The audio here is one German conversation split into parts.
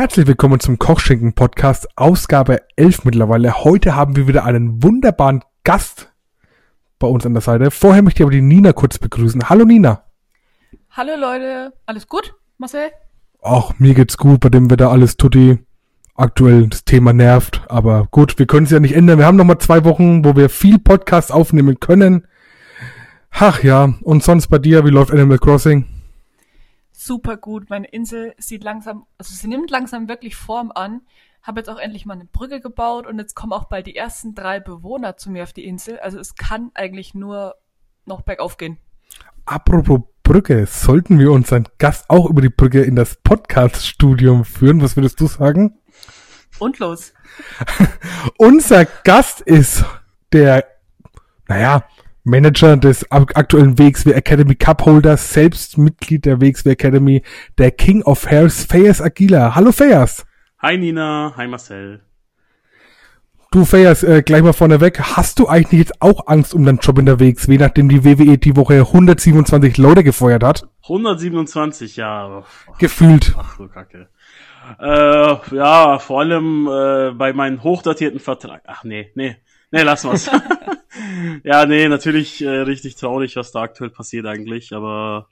Herzlich willkommen zum Kochschinken Podcast, Ausgabe 11 mittlerweile. Heute haben wir wieder einen wunderbaren Gast bei uns an der Seite. Vorher möchte ich aber die Nina kurz begrüßen. Hallo Nina. Hallo Leute, alles gut, Marcel? Ach, mir geht's gut, bei dem Wetter alles tutti. Aktuell das Thema nervt, aber gut, wir können es ja nicht ändern. Wir haben noch mal zwei Wochen, wo wir viel Podcast aufnehmen können. Ach ja, und sonst bei dir, wie läuft Animal Crossing? Super gut, meine Insel sieht langsam, also sie nimmt langsam wirklich Form an. Habe jetzt auch endlich mal eine Brücke gebaut und jetzt kommen auch bald die ersten drei Bewohner zu mir auf die Insel. Also es kann eigentlich nur noch bergauf gehen. Apropos Brücke, sollten wir unseren Gast auch über die Brücke in das Podcast-Studium führen? Was würdest du sagen? Und los. Unser Gast ist der, naja, Manager des aktuellen WXW Academy Cup Holder, selbst Mitglied der WXW Academy, der King of Hairs, Fayas Aguila. Hallo Fayas. Hi Nina, hi Marcel. Du Fayas, äh, gleich mal vorneweg, hast du eigentlich jetzt auch Angst um deinen Job in der WXW, nachdem die WWE die Woche 127 Leute gefeuert hat? 127, ja. Gefühlt. Ach so Kacke. Äh, ja, vor allem äh, bei meinem hochdatierten Vertrag. Ach nee, nee, nee, lass mal's. ja, nee, natürlich äh, richtig traurig, was da aktuell passiert eigentlich, aber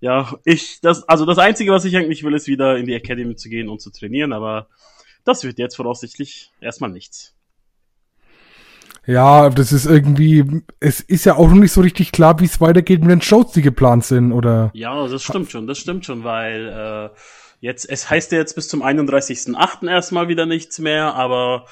ja, ich, das, also das Einzige, was ich eigentlich will, ist wieder in die Academy zu gehen und zu trainieren, aber das wird jetzt voraussichtlich erstmal nichts. Ja, das ist irgendwie, es ist ja auch noch nicht so richtig klar, wie es weitergeht mit den Shows, die geplant sind, oder? Ja, das stimmt schon, das stimmt schon, weil äh, jetzt, es heißt ja jetzt bis zum 31.8. erstmal wieder nichts mehr, aber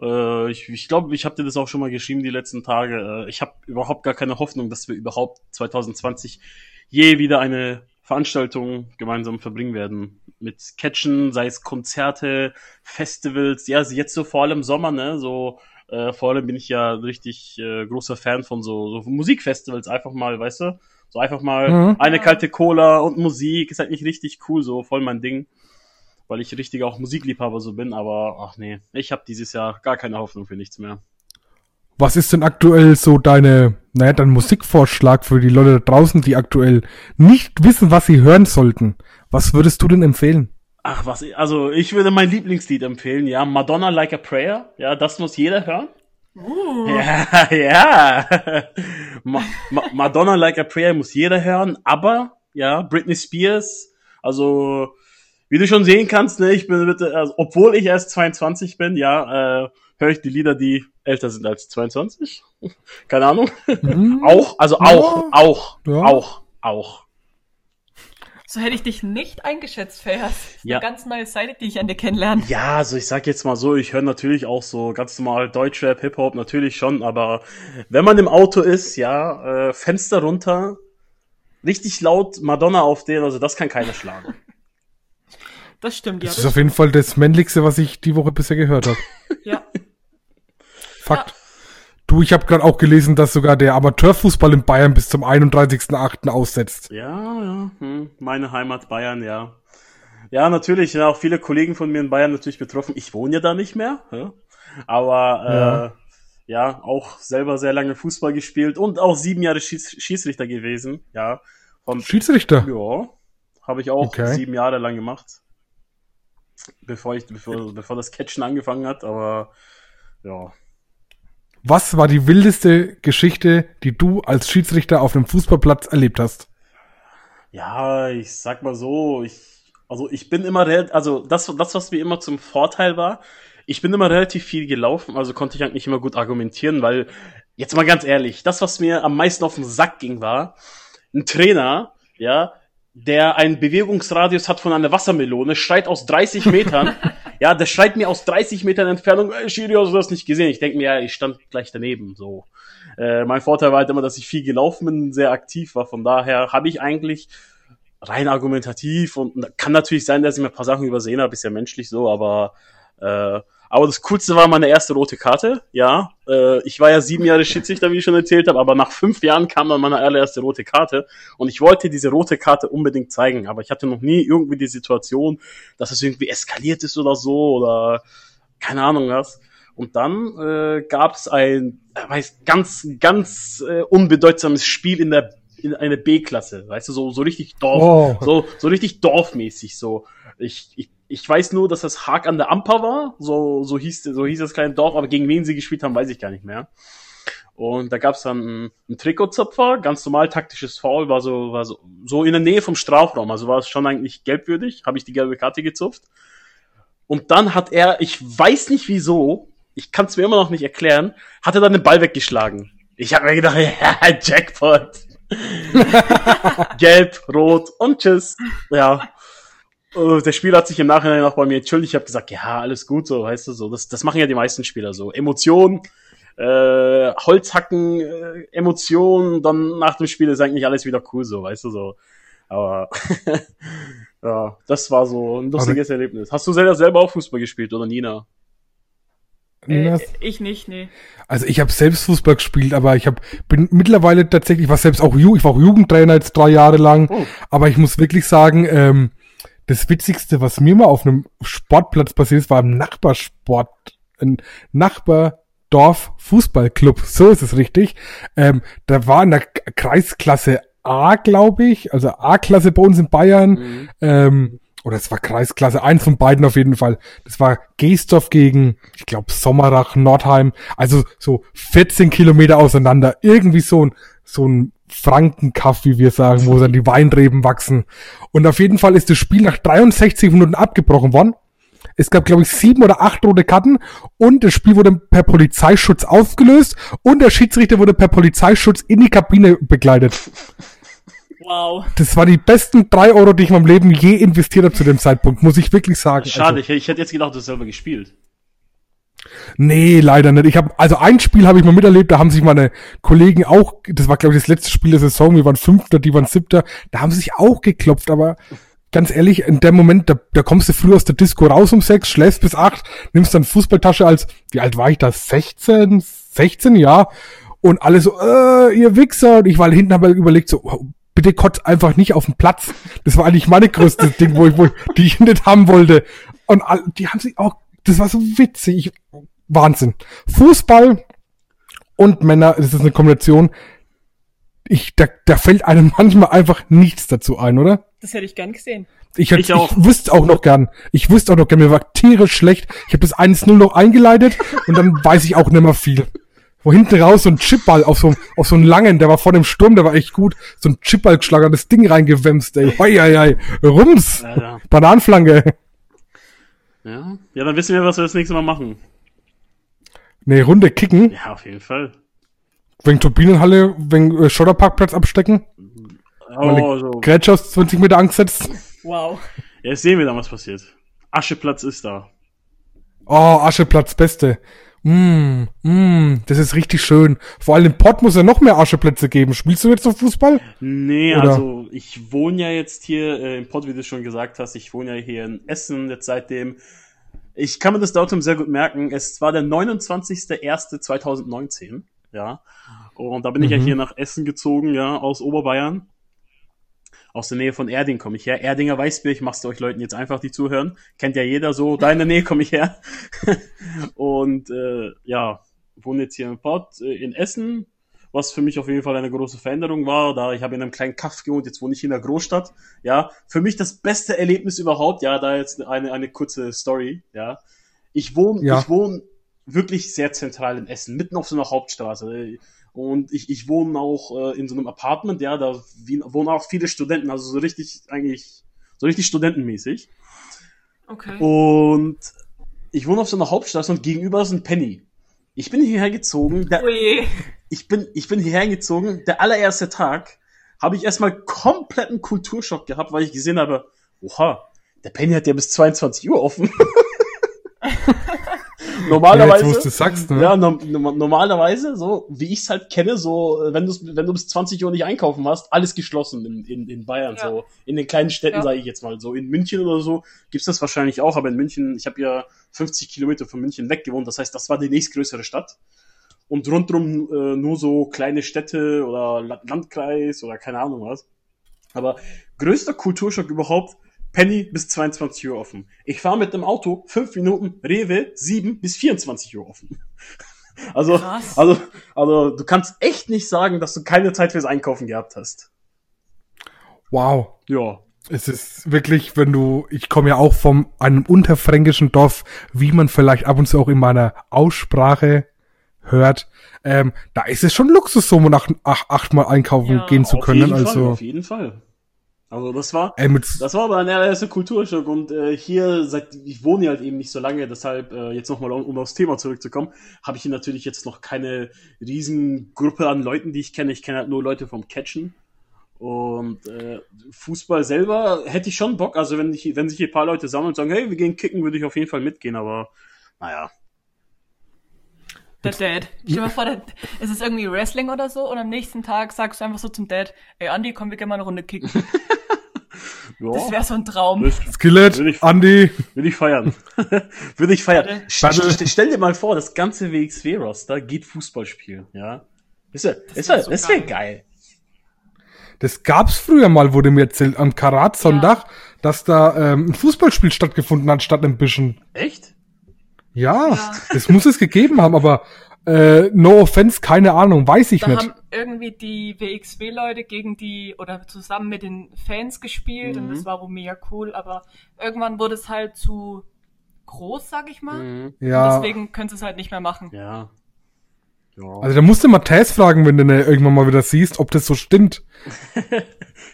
äh, ich ich glaube, ich habe dir das auch schon mal geschrieben die letzten Tage. Äh, ich habe überhaupt gar keine Hoffnung, dass wir überhaupt 2020 je wieder eine Veranstaltung gemeinsam verbringen werden. Mit Catchen, sei es Konzerte, Festivals, ja, jetzt so vor allem Sommer, ne, so äh, vor allem bin ich ja richtig äh, großer Fan von so, so Musikfestivals, einfach mal, weißt du? So einfach mal mhm. eine kalte Cola und Musik, ist halt nicht richtig cool, so voll mein Ding. Weil ich richtig auch Musikliebhaber so bin, aber ach nee, ich habe dieses Jahr gar keine Hoffnung für nichts mehr. Was ist denn aktuell so deine, naja, dein Musikvorschlag für die Leute da draußen, die aktuell nicht wissen, was sie hören sollten? Was würdest du denn empfehlen? Ach, was, also ich würde mein Lieblingslied empfehlen, ja, Madonna Like a Prayer, ja, das muss jeder hören. Uh. Ja, ja. Ma Ma Madonna Like a Prayer muss jeder hören, aber, ja, Britney Spears, also, wie du schon sehen kannst, ne, ich bin bitte, also, obwohl ich erst 22 bin, ja, äh, höre ich die Lieder, die älter sind als 22. Keine Ahnung. Mhm. auch, also auch, ja. auch, ja. auch, auch. So hätte ich dich nicht eingeschätzt, Fayas. Ja. Eine ganz neue Seite, die ich an dir kennenlerne. Ja, also ich sag jetzt mal so, ich höre natürlich auch so ganz normal Deutschrap, Hip-Hop, natürlich schon, aber wenn man im Auto ist, ja, äh, Fenster runter, richtig laut Madonna auf den, also das kann keiner schlagen. Das stimmt, ja. Das, das ist auf jeden Fall das männlichste, was ich die Woche bisher gehört habe. ja. Fakt. Ja. Du, ich habe gerade auch gelesen, dass sogar der Amateurfußball in Bayern bis zum 31.8. aussetzt. Ja, ja, hm. meine Heimat Bayern, ja. Ja, natürlich, ja, auch viele Kollegen von mir in Bayern natürlich betroffen. Ich wohne ja da nicht mehr, ja. aber äh, ja. ja, auch selber sehr lange Fußball gespielt und auch sieben Jahre Schieß Schießrichter gewesen, ja. Und, Schiedsrichter? Ja, habe ich auch okay. sieben Jahre lang gemacht, bevor ich, bevor, bevor das Catchen angefangen hat, aber ja, was war die wildeste Geschichte, die du als Schiedsrichter auf einem Fußballplatz erlebt hast? Ja, ich sag mal so, ich, also ich bin immer, also das, das, was mir immer zum Vorteil war, ich bin immer relativ viel gelaufen, also konnte ich eigentlich immer gut argumentieren, weil, jetzt mal ganz ehrlich, das, was mir am meisten auf den Sack ging, war, ein Trainer, ja, der einen Bewegungsradius hat von einer Wassermelone, schreit aus 30 Metern. ja, der schreit mir aus 30 Metern Entfernung, ey, Schiri, hast du das nicht gesehen? Ich denke mir, ja, ich stand gleich daneben, so. Äh, mein Vorteil war halt immer, dass ich viel gelaufen bin, sehr aktiv war. Von daher habe ich eigentlich rein argumentativ und kann natürlich sein, dass ich mir ein paar Sachen übersehen habe, ist ja menschlich so, aber äh, aber das Coolste war meine erste rote Karte. Ja, äh, ich war ja sieben Jahre Schiedsrichter, wie ich schon erzählt habe, aber nach fünf Jahren kam dann meine allererste rote Karte und ich wollte diese rote Karte unbedingt zeigen, aber ich hatte noch nie irgendwie die Situation, dass es irgendwie eskaliert ist oder so oder keine Ahnung was. Und dann äh, gab es ein äh, weiß, ganz, ganz äh, unbedeutsames Spiel in der in eine B-Klasse, weißt du, so so richtig Dorf, oh. so so richtig dorfmäßig so. Ich, ich Ich weiß nur, dass das Haag an der Amper war, so, so hieß, so hieß das kleine Dorf, aber gegen wen sie gespielt haben, weiß ich gar nicht mehr. Und da gab's dann einen, einen Trikotzöpfer, ganz normal taktisches Foul, war so, war so, so in der Nähe vom Strafraum, also war es schon eigentlich gelbwürdig, habe ich die gelbe Karte gezupft. Und dann hat er, ich weiß nicht wieso, ich kann es mir immer noch nicht erklären, hat er dann den Ball weggeschlagen. Ich habe mir gedacht, ja, Jackpot. Gelb, rot und tschüss. Ja. Äh, Der Spieler hat sich im Nachhinein auch bei mir entschuldigt. Ich habe gesagt, ja, alles gut, so, weißt du, so. Das, das machen ja die meisten Spieler so. Emotionen, äh, Holzhacken, äh, Emotionen, dann nach dem Spiel ist eigentlich alles wieder cool, so, weißt du, so. Aber ja, das war so ein lustiges Erlebnis. Hast du selber, selber auch Fußball gespielt oder Nina? Äh, ich nicht, nee. Also ich habe selbst Fußball gespielt, aber ich hab, bin mittlerweile tatsächlich, war selbst auch Ju ich war auch Jugendtrainer jetzt drei Jahre lang, Oh. aber ich muss wirklich sagen, ähm, das Witzigste, was mir mal auf einem Sportplatz passiert ist, war im Nachbarsport, ein Nachbardorf Fußballclub, so ist es richtig. Ähm, da war in der Kreisklasse A, glaube ich, also A-Klasse bei uns in Bayern, Mhm. ähm, oder es war Kreisklasse, eins von beiden auf jeden Fall. Das war Geestorf gegen, ich glaube, Sommerach, Nordheim, also so 14 Kilometer auseinander. Irgendwie so ein, so ein Frankenkaff, wie wir sagen, wo dann die Weinreben wachsen. Und auf jeden Fall ist das Spiel nach 63 Minuten abgebrochen worden. Es gab, glaube ich, sieben oder acht rote Karten und das Spiel wurde per Polizeischutz aufgelöst und der Schiedsrichter wurde per Polizeischutz in die Kabine begleitet. Wow. Das war die besten drei Euro, die ich in meinem Leben je investiert habe zu dem Zeitpunkt, muss ich wirklich sagen. Schade, Also, ich, ich hätte jetzt gedacht, du hast selber gespielt. Nee, leider nicht. Ich habe also ein Spiel habe ich mal miterlebt, da haben sich meine Kollegen auch, das war glaube ich das letzte Spiel der Saison, wir waren Fünfter, die waren Siebter, da haben sie sich auch geklopft, aber ganz ehrlich, in dem Moment, da, da kommst du früh aus der Disco raus um sechs, schläfst bis acht, nimmst dann Fußballtasche als, wie alt war ich da? 16, 16, ja. Und alle so, äh, ihr Wichser. Und ich war hinten, habe überlegt, so, bitte kotz einfach nicht auf den Platz. Das war eigentlich meine größte Ding, wo ich, wo ich, die ich nicht haben wollte. Und all, die haben sich auch, das war so witzig. Wahnsinn. Fußball und Männer, das ist eine Kombination. Ich, da, da fällt einem manchmal einfach nichts dazu ein, oder? Das hätte ich gern gesehen. Ich, hätte, Ich auch. ich wüsste auch noch gern. Ich wüsste auch noch gern, mir war tierisch schlecht. Ich habe das 1-0 noch eingeleitet und dann weiß ich auch nicht mehr viel. Wo hinten raus so ein Chipball auf so, auf so einen langen, der war vor dem Sturm, der war echt gut, so ein Chipball geschlagen, das Ding reingewämst, ey. Hoi, hoi, hoi. Rums. Ja. Bananenflanke. Ja. ja, dann wissen wir, was wir das nächste Mal machen. Nee, Runde kicken, Ja, auf jeden Fall. wegen Turbinenhalle, wegen äh, Schotterparkplatz abstecken, Oh, so. Grätsch aus 20 Meter angesetzt. Wow. Ja, Jetzt sehen wir dann, was passiert. Ascheplatz ist da. Oh, Ascheplatz, beste. Mm, mm, das ist richtig schön. Vor allem im Pott muss ja noch mehr Ascheplätze geben. Spielst du jetzt noch Fußball? Nee, Oder? also ich wohne ja jetzt hier äh, im Pott, wie du schon gesagt hast. Ich wohne ja hier in Essen jetzt seitdem. Ich kann mir das Datum sehr gut merken. Es war der 29.01.2019, ja. Und da bin ich ja Mhm. hier nach Essen gezogen, ja, aus Oberbayern. Aus der Nähe von Erding komme ich her. Erdinger Weißbier, ich mach's euch Leuten jetzt einfach, die zuhören. Kennt ja jeder so. Da in der Nähe komme ich her. Und äh, ja, wohne jetzt hier im Pott äh, in Essen, was für mich auf jeden Fall eine große Veränderung war, da ich habe in einem kleinen Kaff gewohnt, jetzt wohne ich in der Großstadt. Ja, für mich das beste Erlebnis überhaupt. Ja, da jetzt eine eine kurze Story. Ja, ich wohne Ja. ich wohne wirklich sehr zentral in Essen, mitten auf so einer Hauptstraße. Und ich, ich wohne auch äh, in so einem Apartment, ja, da wohnen auch viele Studenten, also so richtig eigentlich so richtig studentenmäßig. Okay. Und ich wohne auf so einer Hauptstraße und gegenüber ist ein Penny. Ich bin hierher gezogen, der, Oh ich bin, ich bin hierher gezogen, der allererste Tag habe ich erstmal kompletten Kulturschock gehabt, weil ich gesehen habe, oha, der Penny hat ja bis 22 Uhr offen. Ja, normalerweise, jetzt, wo du sagst, ne? ja, no, no, normalerweise, so wie ich es halt kenne, so wenn du wenn du bis 20 Uhr nicht einkaufen hast, alles geschlossen in, in, in Bayern, Ja. so in den kleinen Städten, Ja. sage ich jetzt mal, so in München oder so gibt's das wahrscheinlich auch, aber in München, ich habe ja 50 Kilometer von München weg gewohnt, das heißt, das war die nächstgrößere Stadt und rundrum äh, nur so kleine Städte oder La- Landkreis oder keine Ahnung was. Aber größter Kulturschock überhaupt, Penny bis 22 Uhr offen. Ich fahre mit dem Auto fünf Minuten, Rewe 7 bis 24 Uhr offen. Also, Krass. also, also du kannst echt nicht sagen, dass du keine Zeit fürs Einkaufen gehabt hast. Wow. Ja. Es ist wirklich, wenn du, ich komme ja auch vom einem unterfränkischen Dorf, wie man vielleicht ab und zu auch in meiner Aussprache hört, ähm, da ist es schon Luxus, so nach acht, achtmal einkaufen Ja, gehen zu Auf können. jeden Fall, Also auf jeden Fall. Also das war, ey, das war aber ein erster Kulturschock und äh, hier, seit ich wohne halt eben nicht so lange, deshalb äh, jetzt nochmal, um, um aufs Thema zurückzukommen, habe ich hier natürlich jetzt noch keine Riesengruppe an Leuten, die ich kenne. Ich kenne halt nur Leute vom Catchen. Und äh, Fußball selber hätte ich schon Bock. Also wenn, ich, wenn sich hier ein paar Leute sammeln und sagen, hey, wir gehen kicken, würde ich auf jeden Fall mitgehen, aber naja. Der Dad. Stell dir mal vor, der, es ist irgendwie Wrestling oder so und am nächsten Tag sagst du einfach so zum Dad, ey Andi, komm, wir gehen mal eine Runde kicken. Ja, Das wäre so ein Traum. Skillet, Will ich- Andy, Würde ich feiern. Würde ich feiern. St stell dir mal vor, das ganze WXW-Roster geht Fußball spielen, ja. Das wäre das wär wär, so das wär geil. geil. das gab's früher mal, wurde mir erzählt, am Karat-Sonntag, dass da ähm, ein Fußballspiel stattgefunden hat, statt einem bisschen. Echt? Ja, Ja. das muss es gegeben haben, aber äh, no offense, keine Ahnung, weiß ich Da nicht. haben irgendwie die WXW-Leute gegen die oder zusammen mit den Fans gespielt und Mhm. das war wohl mega cool, aber irgendwann wurde es halt zu groß, sag ich mal. Mhm. Ja, Deswegen können sie es halt nicht mehr machen. Ja. Ja. also da musst du mal Tess fragen, wenn du ne irgendwann mal wieder siehst, ob das so stimmt.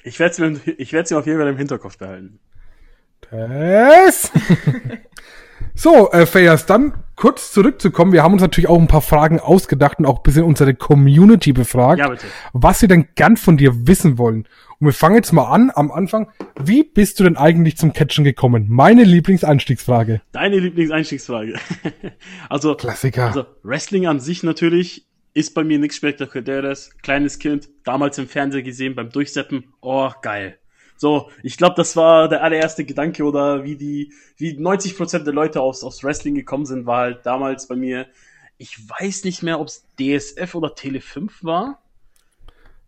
ich werde es mir, ich werd's mir auf jeden Fall im Hinterkopf behalten. Tess! so, äh, Fayas, dann kurz zurückzukommen. Wir haben uns natürlich auch ein paar Fragen ausgedacht und auch ein bisschen unsere Community befragt. Ja, bitte. was sie denn gern von dir wissen wollen. Und wir fangen jetzt mal an, am Anfang. Wie bist du denn eigentlich zum Catchen gekommen? Meine Lieblingseinstiegsfrage. Deine Lieblingseinstiegsfrage. also, Klassiker. also, Wrestling an sich natürlich ist bei mir nichts Spektakuläres. Kleines Kind, damals im Fernseher gesehen, beim Durchseppen. Oh, geil. So, ich glaube, das war der allererste Gedanke oder wie die, wie 90% der Leute aus, aus Wrestling gekommen sind, war halt damals bei mir, ich weiß nicht mehr, ob es DSF oder Tele 5 war.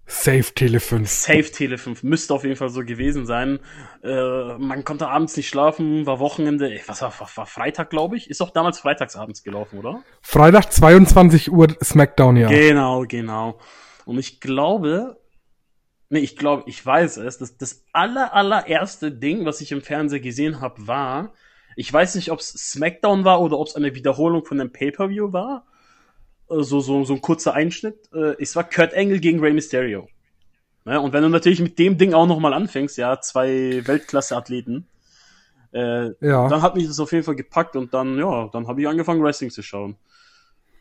Safe Tele 5. Safe Tele 5 müsste auf jeden Fall so gewesen sein. Äh, man konnte abends nicht schlafen, war Wochenende, ey, was war, war, war Freitag, glaube ich? Ist auch damals freitags abends gelaufen, oder? Freitag 22 Uhr Smackdown, ja. Genau, genau. Und ich glaube, nee, ich glaube, ich weiß es, das, das aller, allererste Ding, was ich im Fernseher gesehen habe, war, ich weiß nicht, ob es SmackDown war oder ob es eine Wiederholung von einem Pay-Per-View war. Äh, So, so, so ein kurzer Einschnitt. Äh, Es war Kurt Angle gegen Rey Mysterio. Ne? Und wenn du natürlich mit dem Ding auch nochmal anfängst, ja, zwei Weltklasse-Athleten, äh, Ja. dann hat mich das auf jeden Fall gepackt und dann, ja, dann habe ich angefangen, Wrestling zu schauen.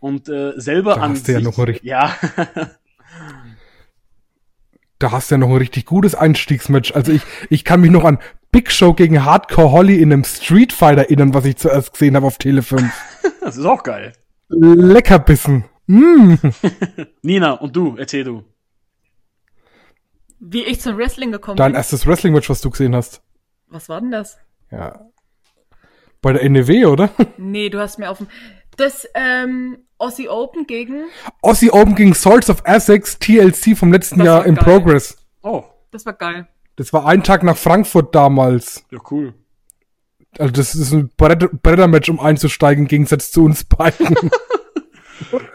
Und äh, selber Da an hast du ja sich, noch richtig- ja, Da hast du ja noch ein richtig gutes Einstiegsmatch. Also ich, ich kann mich noch an Big Show gegen Hardcore Holly in einem Street Fighter erinnern, was ich zuerst gesehen habe auf Tele 5. das ist auch geil. Leckerbissen. Mm. Nina, und du, erzähl du. Wie ich zum Wrestling gekommen Dein bin. erstes Wrestling-Match, was du gesehen hast. Was war denn das? Ja. Bei der NEW, oder? Nee, du hast mir auf dem. Das, ähm, Aussie Open gegen. Aussie Open gegen Swords of Essex TLC vom letzten Das Jahr in geil. Progress. Oh, Das war geil. Das war ein Tag nach Frankfurt damals. ja, cool. Also das ist ein Brett- Brettermatch, um einzusteigen, im Gegensatz zu uns beiden.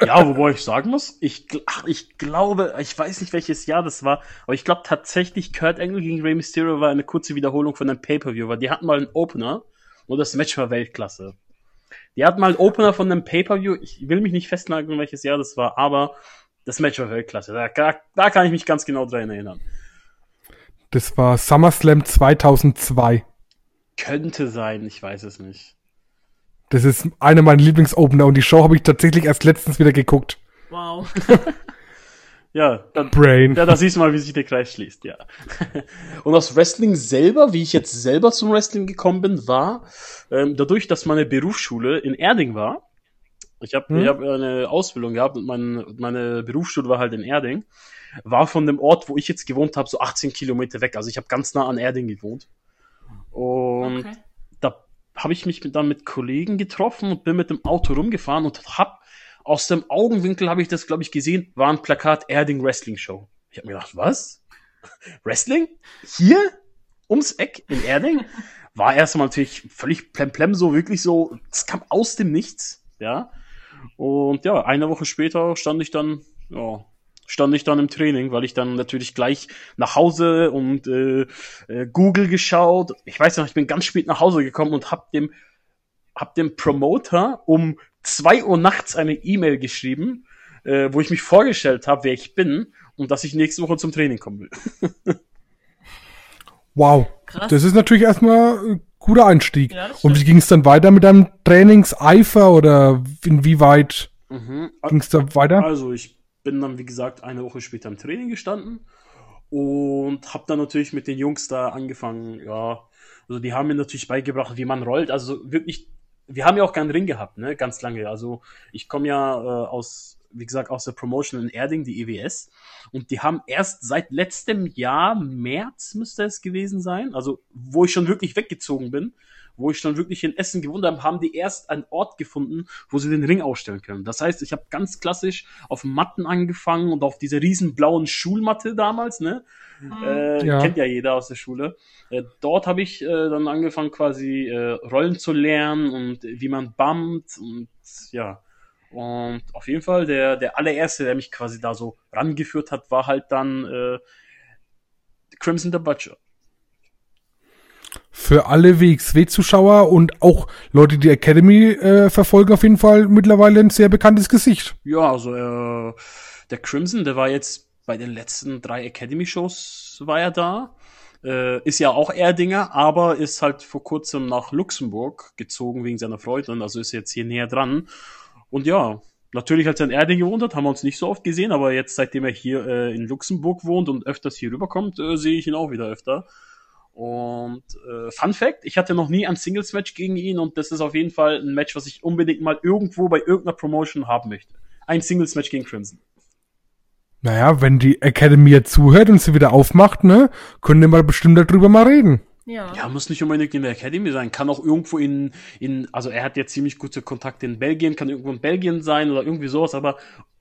Ja, wobei ich sagen muss, ich, ach, ich glaube, ich weiß nicht welches Jahr das war, aber ich glaube tatsächlich Kurt Angle gegen Rey Mysterio war eine kurze Wiederholung von einem Pay-Per-View, weil die hatten mal einen Opener und das Match war Weltklasse. Die hatten mal einen Opener von einem Pay-Per-View, ich will mich nicht festnageln, welches Jahr das war, aber das Match war Weltklasse. Da, da, da kann ich mich ganz genau dran erinnern. Das war SummerSlam 2002. Könnte sein, ich weiß es nicht. Das ist einer meiner Lieblingsopener und die Show habe ich tatsächlich erst letztens wieder geguckt. Wow. Ja, dann, Brain. Ja, da siehst du mal, wie sich der Kreis schließt, ja. Und aus Wrestling selber, wie ich jetzt selber zum Wrestling gekommen bin, war, ähm, dadurch, dass meine Berufsschule in Erding war, ich habe Hm. ich hab eine Ausbildung gehabt und mein, meine Berufsschule war halt in Erding, war von dem Ort, wo ich jetzt gewohnt habe, so 18 Kilometer weg. Also ich habe ganz nah an Erding gewohnt. Und Okay. da habe ich mich dann mit Kollegen getroffen und bin mit dem Auto rumgefahren und hab aus dem Augenwinkel habe ich das, glaube ich, gesehen, war ein Plakat Erding Wrestling Show. Ich habe mir gedacht, was? Wrestling? Hier? Ums Eck in Erding? War erstmal natürlich völlig plemplem, so wirklich so, es kam aus dem Nichts, ja. Und ja, eine Woche später stand ich dann, ja, stand ich dann im Training, weil ich dann natürlich gleich nach Hause und äh, äh, Google geschaut. Ich weiß noch, ich bin ganz spät nach Hause gekommen und hab dem hab dem Promoter um zwei Uhr nachts eine E-Mail geschrieben, äh, wo ich mich vorgestellt habe, wer ich bin und dass ich nächste Woche zum Training kommen will. wow. Krass. Das ist natürlich erstmal ein guter Einstieg. Ja, und wie ging es dann weiter mit deinem Trainingseifer oder inwieweit mhm. ging es da weiter? Also ich bin dann, wie gesagt, eine Woche später im Training gestanden und habe dann natürlich mit den Jungs da angefangen, ja, also die haben mir natürlich beigebracht, wie man rollt, also wirklich, wir haben ja auch keinen Ring gehabt, ne, ganz lange, also ich komme ja äh, aus, wie gesagt, aus der Promotion in Erding, die EWS, und die haben erst seit letztem Jahr, März müsste es gewesen sein, also wo ich schon wirklich weggezogen bin, wo ich dann wirklich in Essen gewohnt habe, haben die erst einen Ort gefunden, wo sie den Ring ausstellen können. Das heißt, ich habe ganz klassisch auf Matten angefangen und auf dieser riesen blauen Schulmatte damals, ne? Mhm. Äh, ja. Kennt ja jeder aus der Schule. Äh, dort habe ich äh, dann angefangen, quasi äh, Rollen zu lernen und wie man bumpt und ja. Und auf jeden Fall, der, der allererste, der mich quasi da so rangeführt hat, war halt dann äh, Crimson the Butcher für alle WXW-Zuschauer und auch Leute, die Academy äh, verfolgen, auf jeden Fall mittlerweile ein sehr bekanntes Gesicht. Ja, also äh, der Crimson, der war jetzt bei den letzten drei Academy-Shows war er da. Äh, ist ja auch Erdinger, aber ist halt vor kurzem nach Luxemburg gezogen wegen seiner Freundin, also ist jetzt hier näher dran. Und ja, natürlich, als er in Erding gewohnt hat, haben wir uns nicht so oft gesehen, aber jetzt, seitdem er hier äh, in Luxemburg wohnt und öfters hier rüberkommt, äh, sehe ich ihn auch wieder öfter. Und äh, Fun Fact, ich hatte noch nie ein Singles-Match gegen ihn und das ist auf jeden Fall ein Match, was ich unbedingt mal irgendwo bei irgendeiner Promotion haben möchte. Ein Singles-Match gegen Crimson. Naja, wenn die Academy jetzt zuhört und sie wieder aufmacht, ne, können wir mal bestimmt darüber mal reden. Ja. ja, muss nicht unbedingt in der Academy sein, kann auch irgendwo in, in, also er hat ja ziemlich gute Kontakte in Belgien, kann irgendwo in Belgien sein oder irgendwie sowas, aber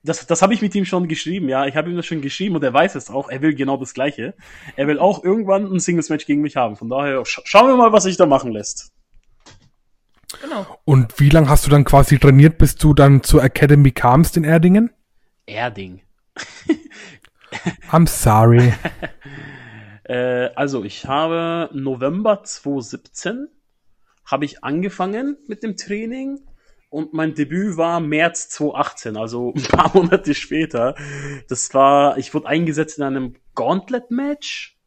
das, das habe ich mit ihm schon geschrieben, ja. Ich habe ihm das schon geschrieben und er weiß es auch. Er will genau das Gleiche. Er will auch irgendwann ein Singles-Match gegen mich haben. Von daher sch schauen wir mal, was sich da machen lässt. Genau. Und wie lange hast du dann quasi trainiert, bis du dann zur Academy kamst in Erdingen? Erding. I'm sorry. äh, also, ich habe November 2017 habe ich angefangen mit dem Training und mein Debüt war März 2018, also ein paar Monate später. Das war, ich wurde eingesetzt in einem Gauntlet-Match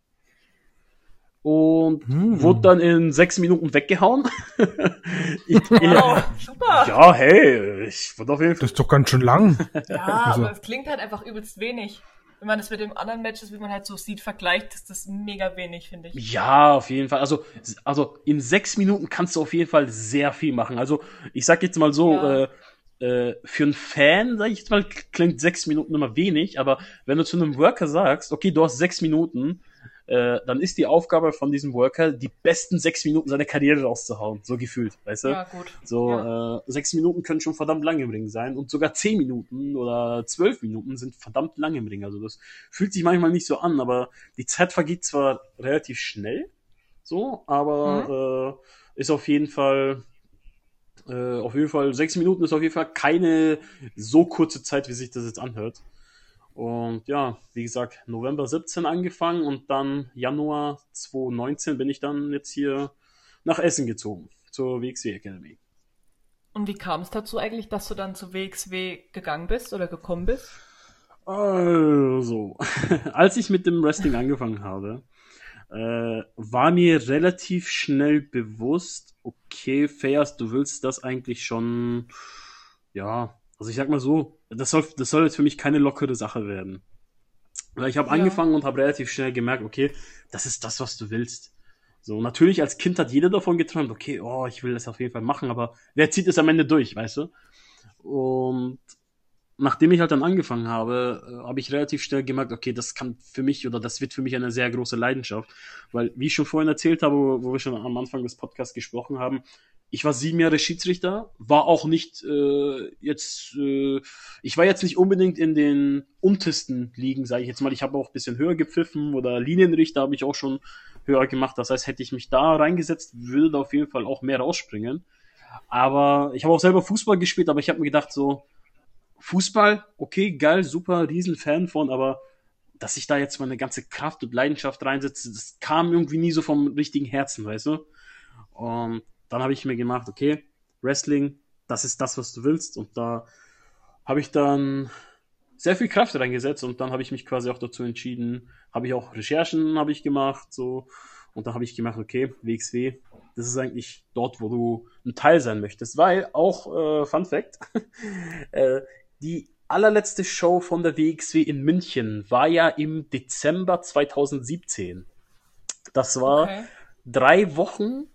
und hm. wurde dann in sechs Minuten weggehauen. ich, wow, super. Ja, hey, ich wurde auf jeden Fall. Das ist doch ganz schön lang. Ja, also. aber es klingt halt einfach übelst wenig wenn man das mit dem anderen Matches, wie man halt so sieht, vergleicht, ist das mega wenig, finde ich. Ja, auf jeden Fall. Also, also in sechs Minuten kannst du auf jeden Fall sehr viel machen. Also ich sag jetzt mal so, ja. äh, äh, für einen Fan, sag ich jetzt mal, klingt sechs Minuten immer wenig, aber wenn du zu einem Worker sagst, okay, du hast sechs Minuten, äh, dann ist die Aufgabe von diesem Worker, die besten sechs Minuten seiner Karriere rauszuhauen, so gefühlt, weißt du? Ja, gut. So, ja. Äh, sechs Minuten können schon verdammt lang im Ring sein und sogar zehn Minuten oder zwölf Minuten sind verdammt lang im Ring. Also das fühlt sich manchmal nicht so an, aber die Zeit vergeht zwar relativ schnell, so, aber mhm. äh, ist auf jeden Fall äh, auf jeden Fall, sechs Minuten ist auf jeden Fall keine so kurze Zeit, wie sich das jetzt anhört. Und ja, wie gesagt, November 17 angefangen und dann Januar 2019 bin ich dann jetzt hier nach Essen gezogen, zur WXW Academy. Und wie kam es dazu eigentlich, dass du dann zur WXW gegangen bist oder gekommen bist? Also, als ich mit dem Wrestling angefangen habe, äh, war mir relativ schnell bewusst, okay, Fairs, du willst das eigentlich schon, ja, also ich sag mal so, das soll, das soll jetzt für mich keine lockere Sache werden. Weil ich habe ja. angefangen und habe relativ schnell gemerkt, okay, das ist das, was du willst. So, natürlich als Kind hat jeder davon geträumt, okay, oh, ich will das auf jeden Fall machen, aber wer zieht es am Ende durch, weißt du? Und nachdem ich halt dann angefangen habe, äh, habe ich relativ schnell gemerkt, okay, das kann für mich oder das wird für mich eine sehr große Leidenschaft. Weil, wie ich schon vorhin erzählt habe, wo wir schon am Anfang des Podcasts gesprochen haben, ich war sieben Jahre Schiedsrichter, war auch nicht äh, jetzt, äh, ich war jetzt nicht unbedingt in den untersten Ligen, sage ich jetzt mal. Ich habe auch bisschen höher gepfiffen oder Linienrichter habe ich auch schon höher gemacht. Das heißt, hätte ich mich da reingesetzt, würde da auf jeden Fall auch mehr rausspringen. Aber ich habe auch selber Fußball gespielt, aber ich habe mir gedacht so, Fußball, okay, geil, super, Riesenfan von, aber dass ich da jetzt meine ganze Kraft und Leidenschaft reinsetze, das kam irgendwie nie so vom richtigen Herzen, weißt du? Und dann habe ich mir gemacht, okay, Wrestling, das ist das, was du willst. Und da habe ich dann sehr viel Kraft reingesetzt und dann habe ich mich quasi auch dazu entschieden, habe ich auch Recherchen habe ich gemacht, so und dann habe ich gemacht, okay, WXW, das ist eigentlich dort, wo du ein Teil sein möchtest, weil auch äh, Fun Fact, äh, die allerletzte Show von der WXW in München war ja im Dezember 2017. Das war okay. drei Wochen,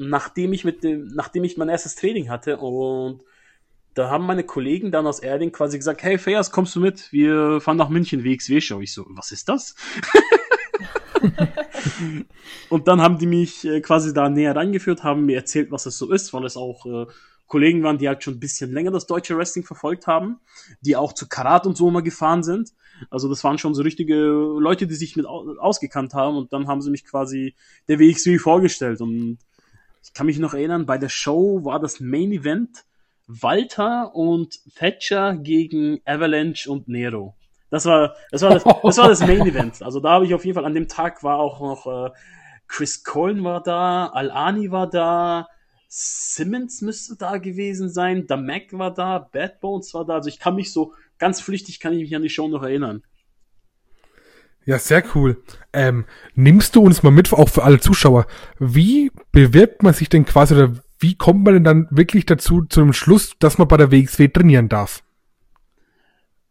nachdem ich mit dem, nachdem ich mein erstes Training hatte und da haben meine Kollegen dann aus Erding quasi gesagt, hey Feas, kommst du mit? Wir fahren nach München WXW-Show. Ich so, was ist das? und dann haben die mich äh, quasi da näher reingeführt, haben mir erzählt, was es so ist, weil es auch äh, Kollegen waren, die halt schon ein bisschen länger das deutsche Wrestling verfolgt haben, die auch zu Karat und so mal gefahren sind. Also das waren schon so richtige Leute, die sich mit ausgekannt haben und dann haben sie mich quasi der WXW vorgestellt und ich kann mich noch erinnern, bei der Show war das Main Event Walter und Thatcher gegen Avalanche und Nero. Das war, das war das, das war das Main Event. Also da habe ich auf jeden Fall an dem Tag war auch noch äh, Chris Colin war da, Alani war da, Simmons müsste da gewesen sein, Mac war da, Bad Bones war da. Also ich kann mich so ganz flüchtig kann ich mich an die Show noch erinnern. Ja, sehr cool. Ähm, nimmst du uns mal mit, auch für alle Zuschauer, wie bewirbt man sich denn quasi oder wie kommt man denn dann wirklich dazu, zu dem Schluss, dass man bei der WXW trainieren darf?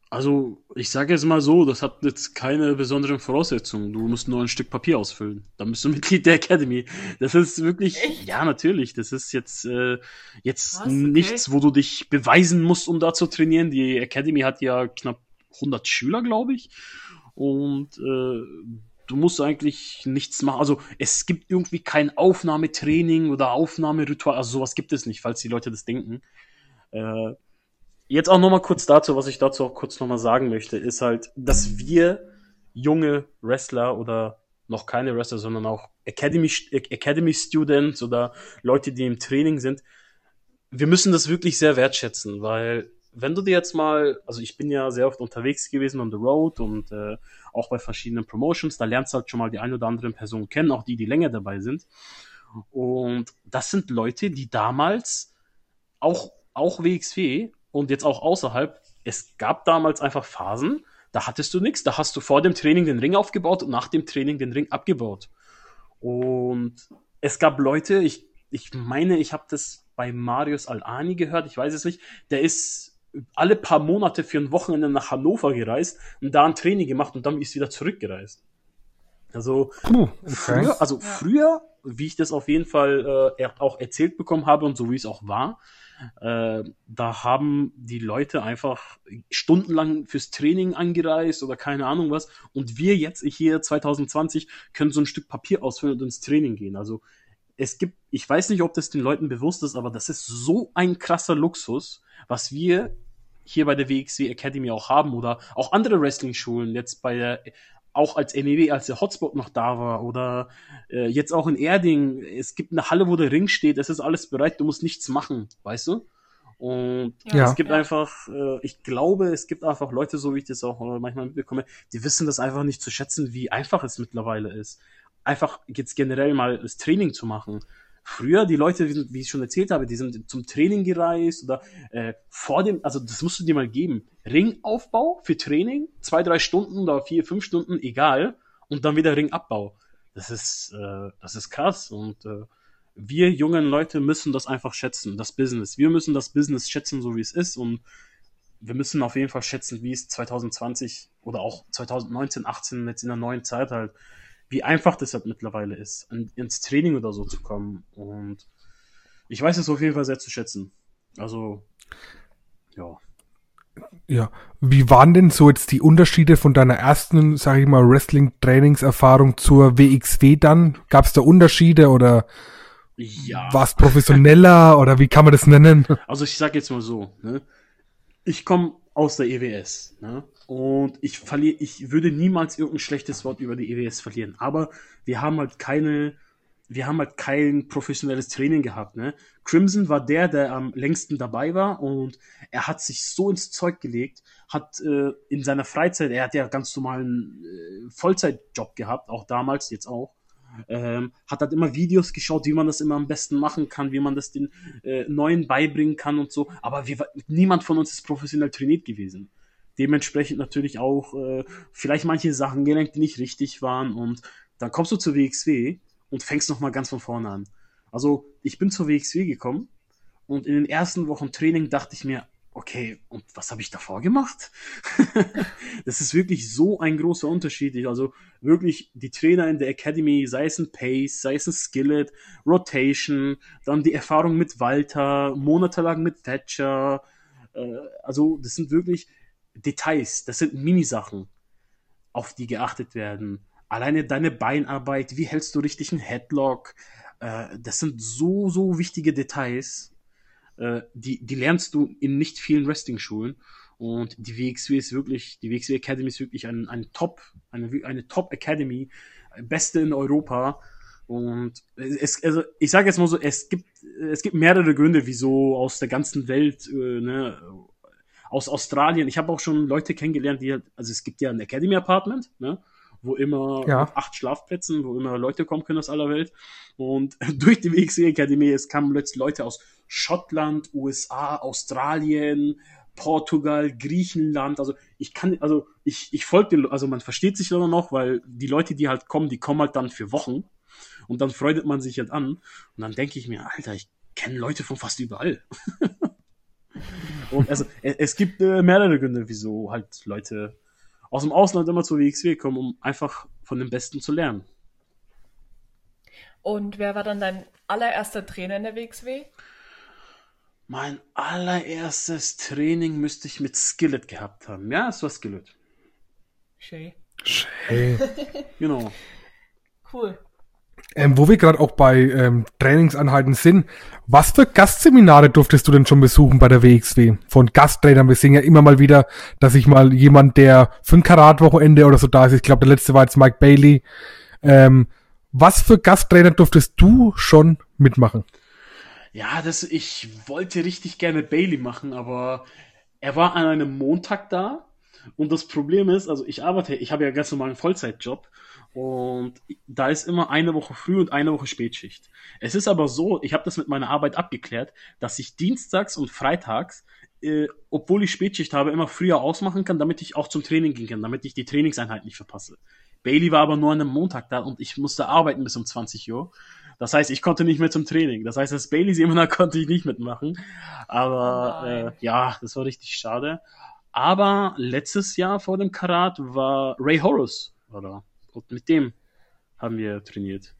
Also, ich sage jetzt mal so, das hat jetzt keine besonderen Voraussetzungen. Du musst nur ein Stück Papier ausfüllen. Dann bist du Mitglied der Academy. Das ist wirklich, Echt? ja, natürlich. Das ist jetzt, äh, jetzt okay. nichts, wo du dich beweisen musst, um da zu trainieren. Die Academy hat ja knapp 100 Schüler, glaube ich. Und äh, du musst eigentlich nichts machen. Also es gibt irgendwie kein Aufnahmetraining oder Aufnahmeritual. Also sowas gibt es nicht, falls die Leute das denken. Äh, Jetzt auch nochmal kurz dazu, was ich dazu auch kurz nochmal sagen möchte, ist halt, dass wir junge Wrestler oder noch keine Wrestler, sondern auch Academy, Academy Students oder Leute, die im Training sind, wir müssen das wirklich sehr wertschätzen, weil wenn du dir jetzt mal, also ich bin ja sehr oft unterwegs gewesen on the road und äh, auch bei verschiedenen Promotions, da lernst du halt schon mal die ein oder anderen Personen kennen, auch die, die länger dabei sind. Und das sind Leute, die damals auch, auch WXW und jetzt auch außerhalb, es gab damals einfach Phasen, da hattest du nichts. Da hast du vor dem Training den Ring aufgebaut und nach dem Training den Ring abgebaut. Und es gab Leute, ich, ich meine, ich habe das bei Marius Al-Ani gehört, ich weiß es nicht, der ist alle paar Monate für ein Wochenende nach Hannover gereist und da ein Training gemacht und dann ist wieder zurückgereist. Also okay. früher, also früher, wie ich das auf jeden Fall äh, auch erzählt bekommen habe und so wie es auch war, äh, da haben die Leute einfach stundenlang fürs Training angereist oder keine Ahnung was. Und wir jetzt hier 2020 können so ein Stück Papier ausfüllen und ins Training gehen. Also es gibt, ich weiß nicht, ob das den Leuten bewusst ist, aber das ist so ein krasser Luxus, was wir hier bei der WXW Academy auch haben oder auch andere Wrestling-Schulen jetzt bei der auch als NEW, als der Hotspot noch da war oder äh, jetzt auch in Erding, es gibt eine Halle, wo der Ring steht, es ist alles bereit, du musst nichts machen, weißt du? Und ja. es gibt ja. einfach, äh, ich glaube, es gibt einfach Leute, so wie ich das auch manchmal mitbekomme, die wissen das einfach nicht zu schätzen, wie einfach es mittlerweile ist. Einfach jetzt generell mal das Training zu machen. Früher, die Leute, wie ich schon erzählt habe, die sind zum Training gereist oder äh, vor dem, also das musst du dir mal geben. Ringaufbau für Training, zwei, drei Stunden oder vier, fünf Stunden, egal, und dann wieder Ringabbau. Das ist, äh, das ist krass und äh, wir jungen Leute müssen das einfach schätzen, das Business. Wir müssen das Business schätzen, so wie es ist und wir müssen auf jeden Fall schätzen, wie es 2020 oder auch 2019, 18 jetzt in der neuen Zeit halt wie einfach das halt mittlerweile ist, ins Training oder so zu kommen. Und ich weiß es auf jeden Fall sehr zu schätzen. Also, ja. Ja, wie waren denn so jetzt die Unterschiede von deiner ersten, sag ich mal, Wrestling-Trainingserfahrung zur WXW dann? Gab es da Unterschiede oder ja. war es professioneller oder wie kann man das nennen? Also ich sag jetzt mal so, ne? ich komme aus der EWS. Ne? Und ich verliere, ich würde niemals irgendein schlechtes Wort über die EWS verlieren. Aber wir haben halt keine wir haben halt kein professionelles Training gehabt. Ne? Crimson war der, der am längsten dabei war und er hat sich so ins Zeug gelegt, hat äh, in seiner Freizeit, er hat ja ganz normalen äh, Vollzeitjob gehabt, auch damals, jetzt auch. Ähm, hat halt immer Videos geschaut, wie man das immer am besten machen kann, wie man das den äh, Neuen beibringen kann und so. Aber wir, niemand von uns ist professionell trainiert gewesen. Dementsprechend natürlich auch äh, vielleicht manche Sachen gelenkt, die nicht richtig waren. Und dann kommst du zur WXW und fängst nochmal ganz von vorne an. Also ich bin zur WXW gekommen und in den ersten Wochen Training dachte ich mir, okay, und was habe ich davor gemacht? das ist wirklich so ein großer Unterschied. Also wirklich die Trainer in der Academy, sei es ein Pace, sei es ein Skillet, Rotation, dann die Erfahrung mit Walter, monatelang mit Thatcher. Äh, also das sind wirklich Details, das sind Minisachen, auf die geachtet werden. Alleine deine Beinarbeit, wie hältst du richtig einen Headlock? Äh, das sind so, so wichtige Details äh, die, die lernst du in nicht vielen Wrestling-Schulen. Und die WXW ist wirklich, die WXW Academy ist wirklich ein, ein Top, eine, eine Top Academy, beste in Europa. Und es, also ich sage jetzt mal so, es gibt, es gibt mehrere Gründe, wieso aus der ganzen Welt, äh, ne, aus Australien. Ich habe auch schon Leute kennengelernt, die halt, also es gibt ja ein Academy Apartment, ne, wo immer Ja. acht Schlafplätzen, wo immer Leute kommen können aus aller Welt. Und durch die WXW Academy, es kamen plötzlich Leute aus Schottland, USA, Australien, Portugal, Griechenland. Also ich kann, also ich, ich folge, also man versteht sich immer noch, weil die Leute, die halt kommen, die kommen halt dann für Wochen und dann freundet man sich halt an und dann denke ich mir, Alter, ich kenne Leute von fast überall. und also es, gibt äh, mehrere Gründe, wieso halt Leute aus dem Ausland immer zur WXW kommen, um einfach von den Besten zu lernen. Und wer war dann dein allererster Trainer in der WXW? Mein allererstes Training müsste ich mit Skillet gehabt haben. Ja, es war Skillet. Shay. Hey. Genau. Cool. Ähm, wo wir gerade auch bei ähm, Trainingseinheiten sind, was für Gastseminare durftest du denn schon besuchen bei der WXW? Von Gasttrainern, wir sehen ja immer mal wieder, dass sich mal jemand, der für ein Karat-Wochenende oder so da ist, ich glaube, der letzte war jetzt Mike Bailey. Ähm, was für Gasttrainer durftest du schon mitmachen? Ja, das, ich wollte richtig gerne Bailey machen, aber er war an einem Montag da. Und das Problem ist, also ich arbeite, ich habe ja ganz normalen Vollzeitjob und da ist immer eine Woche früh und eine Woche Spätschicht. Es ist aber so, ich habe das mit meiner Arbeit abgeklärt, dass ich dienstags und freitags, äh, obwohl ich Spätschicht habe, immer früher ausmachen kann, damit ich auch zum Training gehen kann, damit ich die Trainingseinheit nicht verpasse. Bailey war aber nur an einem Montag da und ich musste arbeiten bis um 20 Uhr. Das heißt, ich konnte nicht mehr zum Training. Das heißt, das Bailey Seminar konnte ich nicht mitmachen. Aber Oh nein. äh, ja, das war richtig schade. Aber letztes Jahr vor dem Karat war Ray Horus da. Und mit dem haben wir trainiert.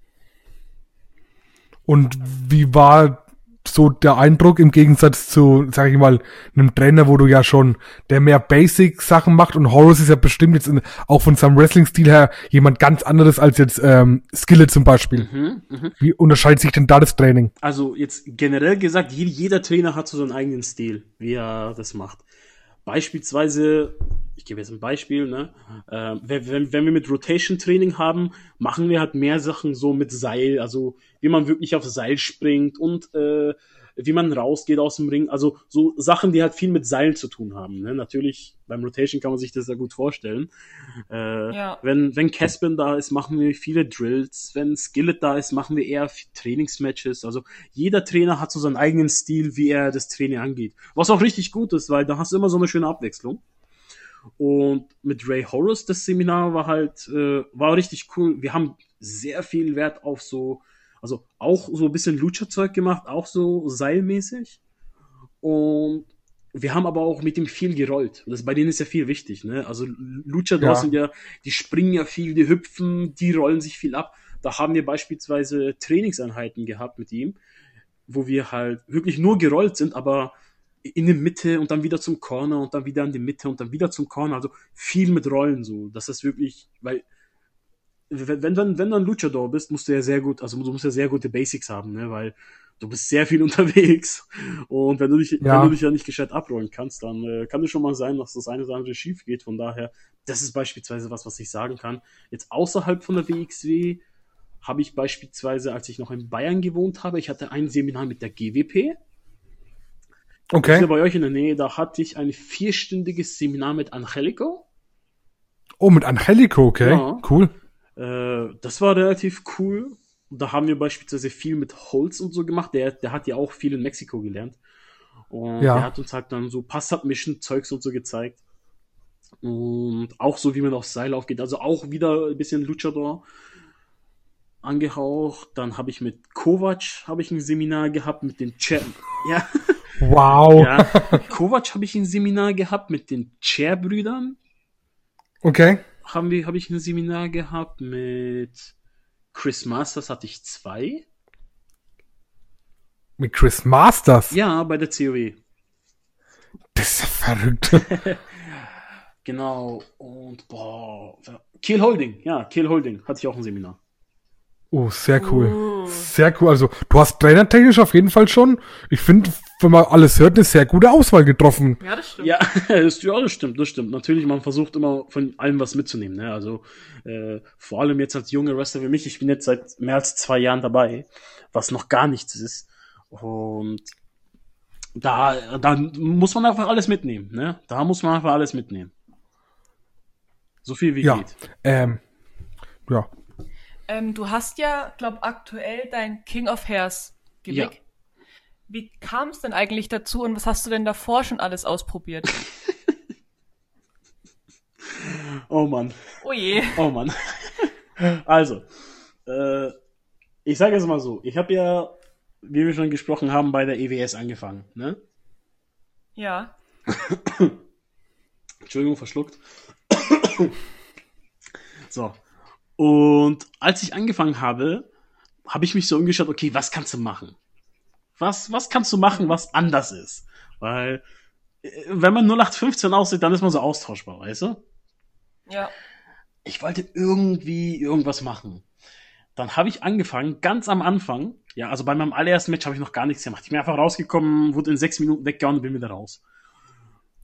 Und wie war so der Eindruck im Gegensatz zu, sag ich mal, einem Trainer, wo du ja schon, der mehr Basic-Sachen macht und Horus ist ja bestimmt jetzt in, auch von seinem Wrestling-Stil her jemand ganz anderes als jetzt ähm, Skillet zum Beispiel. Mhm, mhm. Wie unterscheidet sich denn da das Training? Also jetzt generell gesagt, je- jeder Trainer hat so seinen eigenen Stil, wie er das macht. Beispielsweise, ich gebe jetzt ein Beispiel, ne? Äh, wenn, wenn, wir mit Rotation Training haben, machen wir halt mehr Sachen so mit Seil, also wie man wirklich auf Seil springt und äh, wie man rausgeht aus dem Ring, also so Sachen, die halt viel mit Seilen zu tun haben. Ne? Natürlich, beim Rotation kann man sich das sehr gut vorstellen. Äh, Ja. Wenn, wenn Caspin da ist, machen wir viele Drills. Wenn Skillet da ist, machen wir eher Trainingsmatches. Also jeder Trainer hat so seinen eigenen Stil, wie er das Training angeht. Was auch richtig gut ist, weil da hast du immer so eine schöne Abwechslung. Und mit Ray Horus, das Seminar war halt, äh, war richtig cool. Wir haben sehr viel Wert auf so, also auch so ein bisschen Lucha-Zeug gemacht, auch so seilmäßig. Und wir haben aber auch mit ihm viel gerollt. Und das bei denen ist ja viel wichtig, ne? Also Luchadors Ja. sind ja, die springen ja viel, die hüpfen, die rollen sich viel ab. Da haben wir beispielsweise Trainingseinheiten gehabt mit ihm, wo wir halt wirklich nur gerollt sind, aber in die Mitte und dann wieder zum Corner und dann wieder in die Mitte und dann wieder zum Corner. Also viel mit Rollen so. Das ist wirklich, weil wenn, wenn, wenn, wenn du ein Luchador bist, musst du ja sehr gut, also du musst ja sehr gute Basics haben, ne? Weil du bist sehr viel unterwegs. Und wenn du dich, Ja. wenn du dich ja nicht gescheit abrollen kannst, dann äh, kann es schon mal sein, dass das eine oder andere schief geht. Von daher, das ist beispielsweise was, was ich sagen kann. Jetzt außerhalb von der WXW habe ich beispielsweise, als ich noch in Bayern gewohnt habe, ich hatte ein Seminar mit der GWP. Okay. Hier bei euch in der Nähe, da hatte ich ein vierstündiges Seminar mit Angelico. Oh, mit Angelico, okay. Ja. Cool. Äh, das war relativ cool. Da haben wir beispielsweise viel mit Holz und so gemacht. Der, der hat ja auch viel in Mexiko gelernt. Und Ja. der hat uns halt dann so Pass-Submission-Zeugs und so gezeigt. Und auch so, wie man auf Seil aufgeht. Also auch wieder ein bisschen Luchador angehaucht. Dann habe ich mit Kovac habe ich ein Seminar gehabt mit den Chair. Ja, Wow. ja. Kovac habe ich ein Seminar gehabt mit den Chair-Brüdern. Okay. Haben wir, habe ich ein Seminar gehabt mit Chris Masters hatte ich zwei. Mit Chris Masters. Ja, bei der COE. Das ist ja verrückt. Genau. Und boah. Kiel Holding, ja, Kiel Holding hatte ich auch ein Seminar. Oh, sehr cool. Uh. Sehr cool. Also, du hast trainertechnisch auf jeden Fall schon, ich finde, wenn man alles hört, eine sehr gute Auswahl getroffen. Ja, das stimmt. Ja, das, ja, das stimmt, das stimmt. Natürlich, man versucht immer von allem was mitzunehmen. Ne? Also äh, vor allem jetzt als junge Wrestler wie mich, ich bin jetzt seit mehr als zwei Jahren dabei, was noch gar nichts ist. Und da, da muss man einfach alles mitnehmen. Ne? Da muss man einfach alles mitnehmen. So viel wie Ja. geht. Ähm, ja. Ähm, du hast ja, glaub, aktuell dein King of Hairs Gimmick. Ja. Wie kam es denn eigentlich dazu und was hast du denn davor schon alles ausprobiert? Oh Mann. Oh je. Oh Mann. also, äh, ich sage jetzt mal so, ich habe ja, wie wir schon gesprochen haben, bei der EWS angefangen. Ne? Ja. Entschuldigung, verschluckt. so. Und als ich angefangen habe, habe ich mich so umgeschaut, okay, was kannst du machen? Was, was kannst du machen, was anders ist? Weil, äh, wenn man 0815 aussieht, dann ist man so austauschbar, weißt du? Ja. ich wollte irgendwie irgendwas machen. Dann habe ich angefangen, ganz am Anfang, ja, also bei meinem allerersten Match habe ich noch gar nichts gemacht. Ich bin einfach rausgekommen, wurde in sechs Minuten weggehauen und bin wieder raus.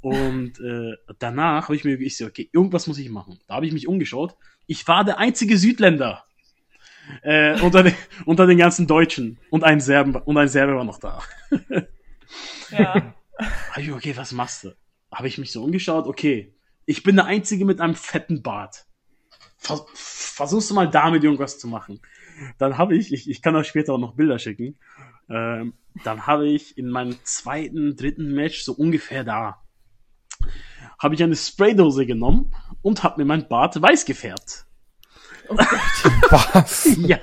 Und äh, danach habe ich mir ich so, okay, irgendwas muss ich machen. Da habe ich mich umgeschaut. Ich war der einzige Südländer äh, unter, den, unter den ganzen Deutschen und ein Serben und ein Serbe war noch da. Ja. Ich, okay, was machst du? Habe ich mich so umgeschaut, okay, ich bin der Einzige mit einem fetten Bart. Vers versuchst du mal damit irgendwas zu machen. Dann habe ich, ich, ich kann euch später auch noch Bilder schicken, ähm, dann habe ich in meinem zweiten, dritten Match, so ungefähr da, habe ich eine Spraydose genommen und habe mir mein Bart weiß gefärbt. Was? ja.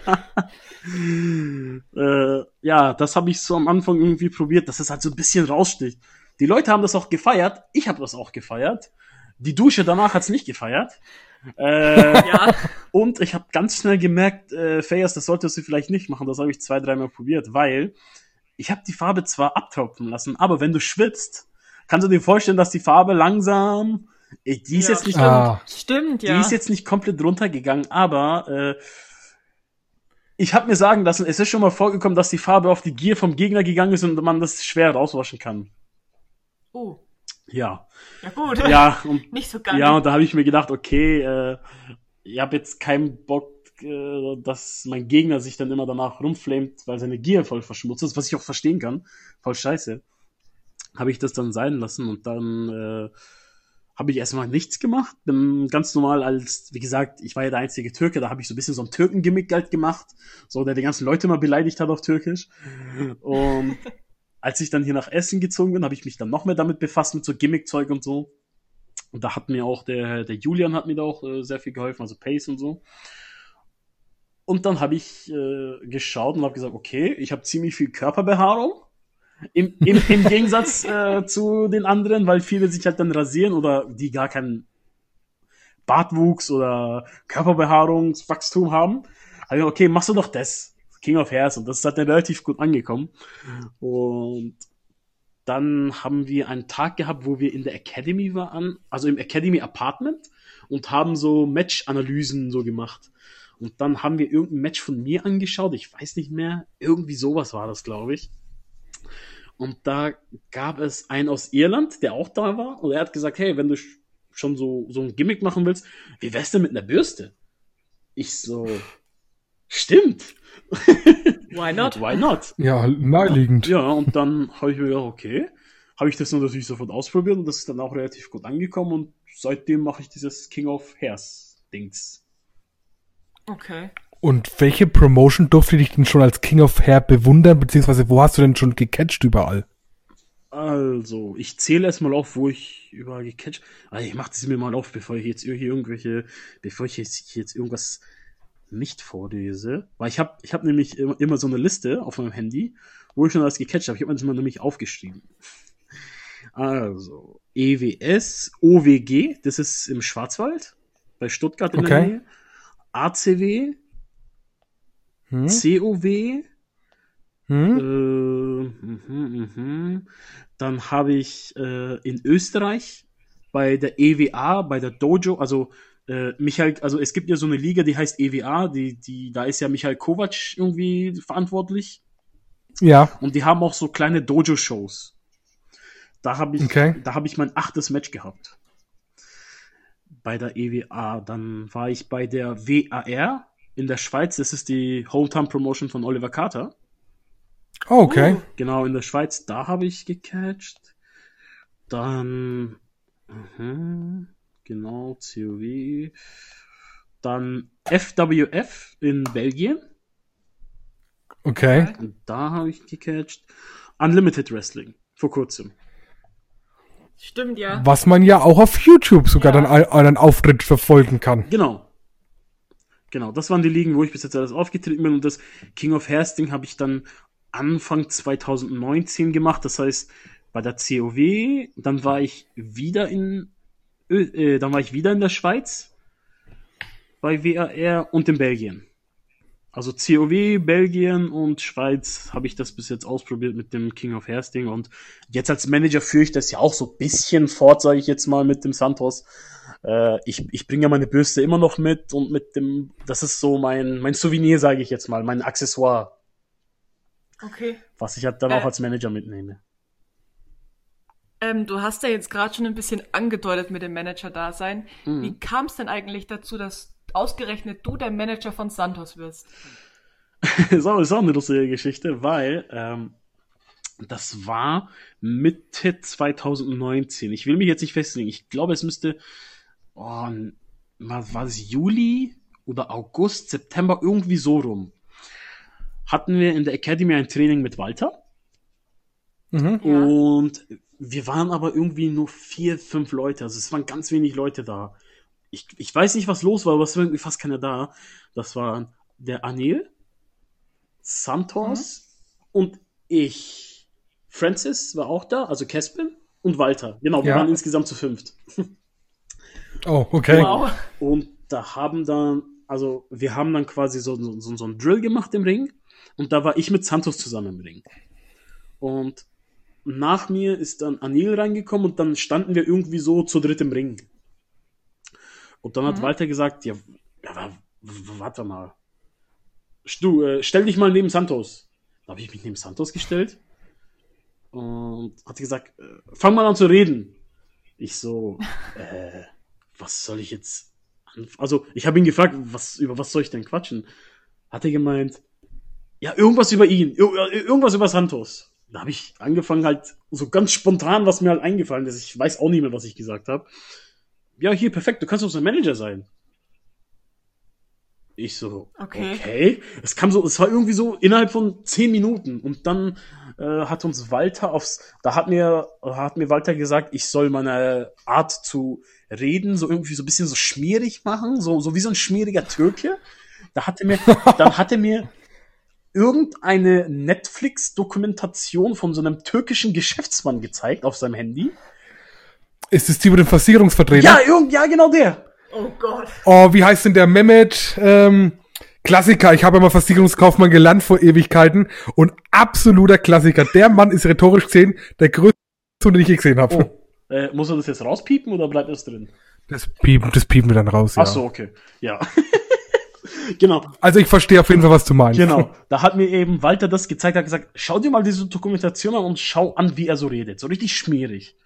äh, ja, das habe ich so am Anfang irgendwie probiert, dass es halt so ein bisschen raussticht. Die Leute haben das auch gefeiert, ich habe das auch gefeiert. Die Dusche danach hat's nicht gefeiert. Äh, Ja. und ich habe ganz schnell gemerkt, äh, Fayas, das solltest du vielleicht nicht machen. Das habe ich zwei, dreimal probiert, weil ich habe die Farbe zwar abtropfen lassen, aber wenn du schwitzt, kannst du dir vorstellen, dass die Farbe langsam, äh, die ist Ja, jetzt nicht stimmt. Ah. Stimmt, die ja. ist jetzt nicht komplett runtergegangen, aber äh, ich habe mir sagen lassen, es ist schon mal vorgekommen, dass die Farbe auf die Gier vom Gegner gegangen ist und man das schwer rauswaschen kann. oh. Ja, Ja gut. ja und Nicht so ganz. ja und da habe ich mir gedacht, okay, äh, ich habe jetzt keinen Bock, äh, dass mein Gegner sich dann immer danach rumflamet, weil seine Gier voll verschmutzt ist, was ich auch verstehen kann, voll scheiße. Habe ich das dann sein lassen und dann äh, habe ich erstmal nichts gemacht. Bin ganz normal als, wie gesagt, ich war ja der einzige Türke, da habe ich so ein bisschen so ein Türkengimmick halt gemacht, so der die ganzen Leute mal beleidigt hat auf Türkisch. Und als ich dann hier nach Essen gezogen bin, habe ich mich dann noch mehr damit befasst, mit so Gimmickzeug und so. Und da hat mir auch der, der Julian hat mir da auch äh, sehr viel geholfen, also Pace und so. Und dann habe ich äh, geschaut und habe gesagt, okay, ich habe ziemlich viel Körperbehaarung. Im, im, im Gegensatz äh, zu den anderen, weil viele sich halt dann rasieren oder die gar keinen Bartwuchs oder Körperbehaarungswachstum haben. Also okay, machst du doch das. King of Hairs und das hat dann relativ gut angekommen. Und dann haben wir einen Tag gehabt, wo wir in der Academy waren, also im Academy Apartment und haben so Match-Analysen so gemacht. Und dann haben wir irgendein Match von mir angeschaut, ich weiß nicht mehr, irgendwie sowas war das, glaube ich. Und da gab es einen aus Irland, der auch da war, und er hat gesagt, hey, wenn du sch- schon so, so ein Gimmick machen willst, wie wär's denn mit einer Bürste? Ich so, Stimmt. Why not? Why not? Ja, naheliegend. Ja, und dann habe ich mir gedacht, okay, habe ich das natürlich sofort ausprobiert und das ist dann auch relativ gut angekommen und seitdem mache ich dieses King of Hairs Dings. Okay. Und welche Promotion durfte dich denn schon als King of Hair bewundern, beziehungsweise wo hast du denn schon gecatcht überall? Also, ich zähle erstmal auf, wo ich überall gecatcht. Also ich mache das mir mal auf, bevor ich jetzt hier irgendwelche, bevor ich jetzt, jetzt irgendwas nicht vorlese. Weil ich habe ich hab nämlich immer, immer so eine Liste auf meinem Handy, wo ich schon alles gecatcht habe. Ich habe mir das mal nämlich aufgeschrieben. Also, EWS, OWG, das ist im Schwarzwald, bei Stuttgart in Okay. der Nähe. ACW, Hm? COW, Hm? äh, mhm, mhm. Dann habe ich äh, in Österreich bei der EWA, bei der Dojo, also äh, Michael, also es gibt ja so eine Liga, die heißt EWA, die, die, da ist ja Michael Kovac irgendwie verantwortlich. Ja, Und die haben auch so kleine Dojo-Shows. Da habe ich, Okay. da habe ich mein achtes Match gehabt. Bei der EWA. Dann war ich bei der WAR in der Schweiz. Das ist die Hometown Promotion von Oliver Carter. oh, okay. Genau, in der Schweiz, da habe ich gecatcht. Dann, mhm, genau, COW. Dann FWF in Belgien. Okay. Und da habe ich gecatcht. Unlimited Wrestling, vor kurzem. Stimmt, ja. Was man ja auch auf YouTube sogar Ja. dann ein- einen Auftritt verfolgen kann. Genau. Genau, das waren die Ligen, wo ich bis jetzt alles aufgetreten bin. Und das King of Ding habe ich dann Anfang 2019 gemacht. Das heißt, bei der COW, dann war ich wieder in, äh, dann war ich wieder in der Schweiz. Bei WAR und in Belgien. Also COW, Belgien und Schweiz habe ich das bis jetzt ausprobiert mit dem King of Ding. Und jetzt als Manager führe ich das ja auch so ein bisschen fort, sage ich jetzt mal, mit dem Santos. Äh, ich, ich bringe ja meine Bürste immer noch mit und mit dem, das ist so mein, mein Souvenir, sage ich jetzt mal, mein Accessoire, Okay. was ich halt dann Äh. auch als Manager mitnehme. Ähm, du hast ja jetzt gerade schon ein bisschen angedeutet mit dem Manager-Dasein. Mhm. Wie kam es denn eigentlich dazu, dass ausgerechnet du der Manager von Santos wirst? auch, ist auch eine lustige Geschichte, weil ähm, das war Mitte 2019. Ich will mich jetzt nicht festlegen. Ich glaube, es müsste, oh, war, war es Juli oder August, September, irgendwie so rum. Hatten wir in der Academy ein Training mit Walter. Mhm. Ja. Und wir waren aber irgendwie nur vier, fünf Leute. Also es waren ganz wenig Leute da. Ich, ich weiß nicht, was los war, aber es war irgendwie fast keiner da. Das waren der Anil, Santos und ich. Francis war auch da, also Kespin und Walter. Genau, wir Ja. waren insgesamt zu fünft. Oh, okay. Wow. Und da haben dann, also wir haben dann quasi so, so, so, so einen Drill gemacht im Ring. Und da war ich mit Santos zusammen im Ring. Und nach mir ist dann Anil reingekommen und dann standen wir irgendwie so zu dritt im Ring. Und dann hat Mhm. Walter gesagt, ja, ja warte mal. Du, äh, stell dich mal neben Santos. Da habe ich mich neben Santos gestellt und hat gesagt, äh, fang mal an zu reden. Ich so, äh, was soll ich jetzt Also, ich habe ihn gefragt, was, über was soll ich denn quatschen? Hat er gemeint, ja, irgendwas über ihn, ir ir- irgendwas über Santos. Da habe ich angefangen halt so ganz spontan, was mir halt eingefallen ist. Ich weiß auch nicht mehr, was ich gesagt habe. Ja, hier, perfekt, du kannst doch sein Manager sein. Ich so, Okay. okay. Es kam so, es war irgendwie so innerhalb von zehn Minuten und dann äh, hat uns Walter aufs, da hat mir, hat mir Walter gesagt, ich soll meine Art zu reden so irgendwie so ein bisschen so schmierig machen, so, so wie so ein schmieriger Türke. Da hat er mir, dann hat er mir irgendeine Netflix-Dokumentation von so einem türkischen Geschäftsmann gezeigt auf seinem Handy. Ist es die mit dem Versicherungsvertreter? Ja, irgend, ja, genau der. Oh Gott. Oh, wie heißt denn der Mehmet? Ähm, Klassiker. Ich habe ja mal Versicherungskaufmann gelernt vor Ewigkeiten und absoluter Klassiker. Der Mann ist rhetorisch gesehen der größte, den ich je gesehen habe. Oh. Äh, muss er das jetzt rauspiepen oder bleibt das drin? Das piepen, das piepen wir dann raus. Ja. Ach so, okay. Ja. genau, Also ich verstehe auf jeden Fall, was du meinst. genau. Da hat mir eben Walter das gezeigt, hat gesagt, schau dir mal diese Dokumentation an und schau an, wie er so redet. So richtig schmierig.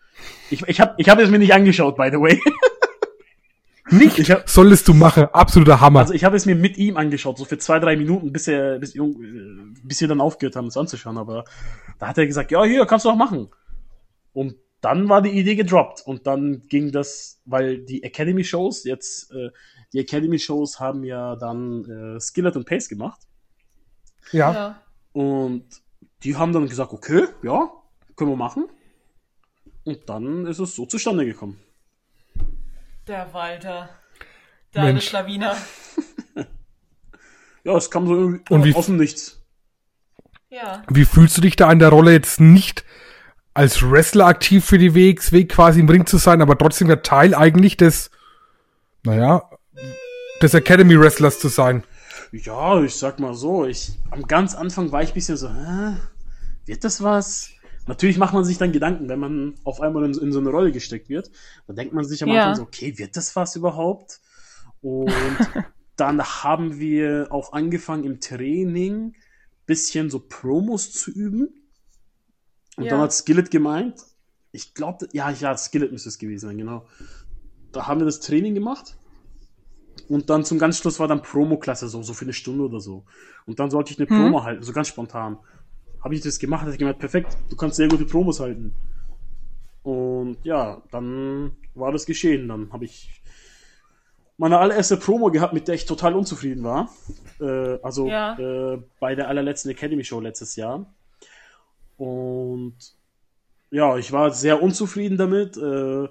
Ich, ich habe ich hab es mir nicht angeschaut, by the way. Nicht Ich hab- solltest du machen. Absoluter Hammer. Also ich habe es mir mit ihm angeschaut, so für zwei, drei Minuten, bis er, bis, bis wir dann aufgehört haben, es anzuschauen. Aber da hat er gesagt, ja, hier, kannst du auch machen. Und dann war die Idee gedroppt. Und dann ging das, weil die Academy-Shows jetzt, äh, die Academy-Shows haben ja dann äh, Skillet und Pace gemacht. ja. Ja. Und die haben dann gesagt, okay, ja, können wir machen. Und dann ist es so zustande gekommen. Der Walter. Deine Mensch. Schlawiner. Ja, es kam so irgendwie Und wie- aus dem Nichts. Ja. Wie fühlst du dich da in der Rolle jetzt nicht als Wrestler aktiv für die WXW quasi im Ring zu sein, aber trotzdem der Teil eigentlich des, naja, des Academy Wrestlers zu sein? Ja, ich sag mal so, ich am ganz Anfang war ich ein bisschen so, hä, wird das was? Natürlich macht man sich dann Gedanken, wenn man auf einmal in, in so eine Rolle gesteckt wird. Dann denkt man sich am Ja. Anfang so, okay, wird das was überhaupt? Und dann haben wir auch angefangen im Training bisschen so Promos zu üben. Und Ja. dann hat Skillet gemeint, ich glaube, ja, ja, Skillet müsste es gewesen sein, genau. Da haben wir das Training gemacht. Und dann zum ganz Schluss war dann Promo-Klasse, so, so für eine Stunde oder so. Und dann sollte ich eine Promo halten, so ganz spontan. Habe ich das gemacht, hat ich gemeint, perfekt, du kannst sehr gute Promos halten. Und ja, dann war das geschehen. Dann habe ich meine allererste Promo gehabt, mit der ich total unzufrieden war. Äh, also Ja. äh, bei der allerletzten Academy Show letztes Jahr. Und ja, ich war sehr unzufrieden damit. Äh,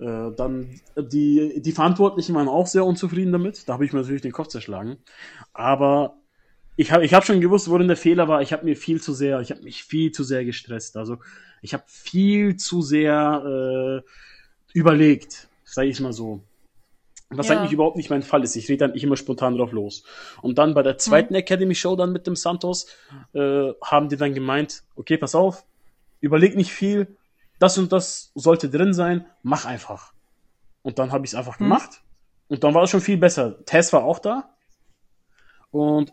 äh, dann die, die Verantwortlichen waren auch sehr unzufrieden damit. Da habe ich mir natürlich den Kopf zerschlagen. Aber ich habe ich hab schon gewusst, worin der Fehler war. Ich habe mir viel zu sehr, ich habe mich viel zu sehr gestresst. Also ich habe viel zu sehr äh, überlegt, sage ich mal so. Was Ja. eigentlich überhaupt nicht mein Fall ist. Ich rede dann nicht immer spontan drauf los. Und dann bei der zweiten Academy Show dann mit dem Santos äh, haben die dann gemeint, okay, pass auf, überleg nicht viel, das und das sollte drin sein, mach einfach. Und dann habe ich es einfach gemacht. Und dann war es schon viel besser. Tess war auch da. Und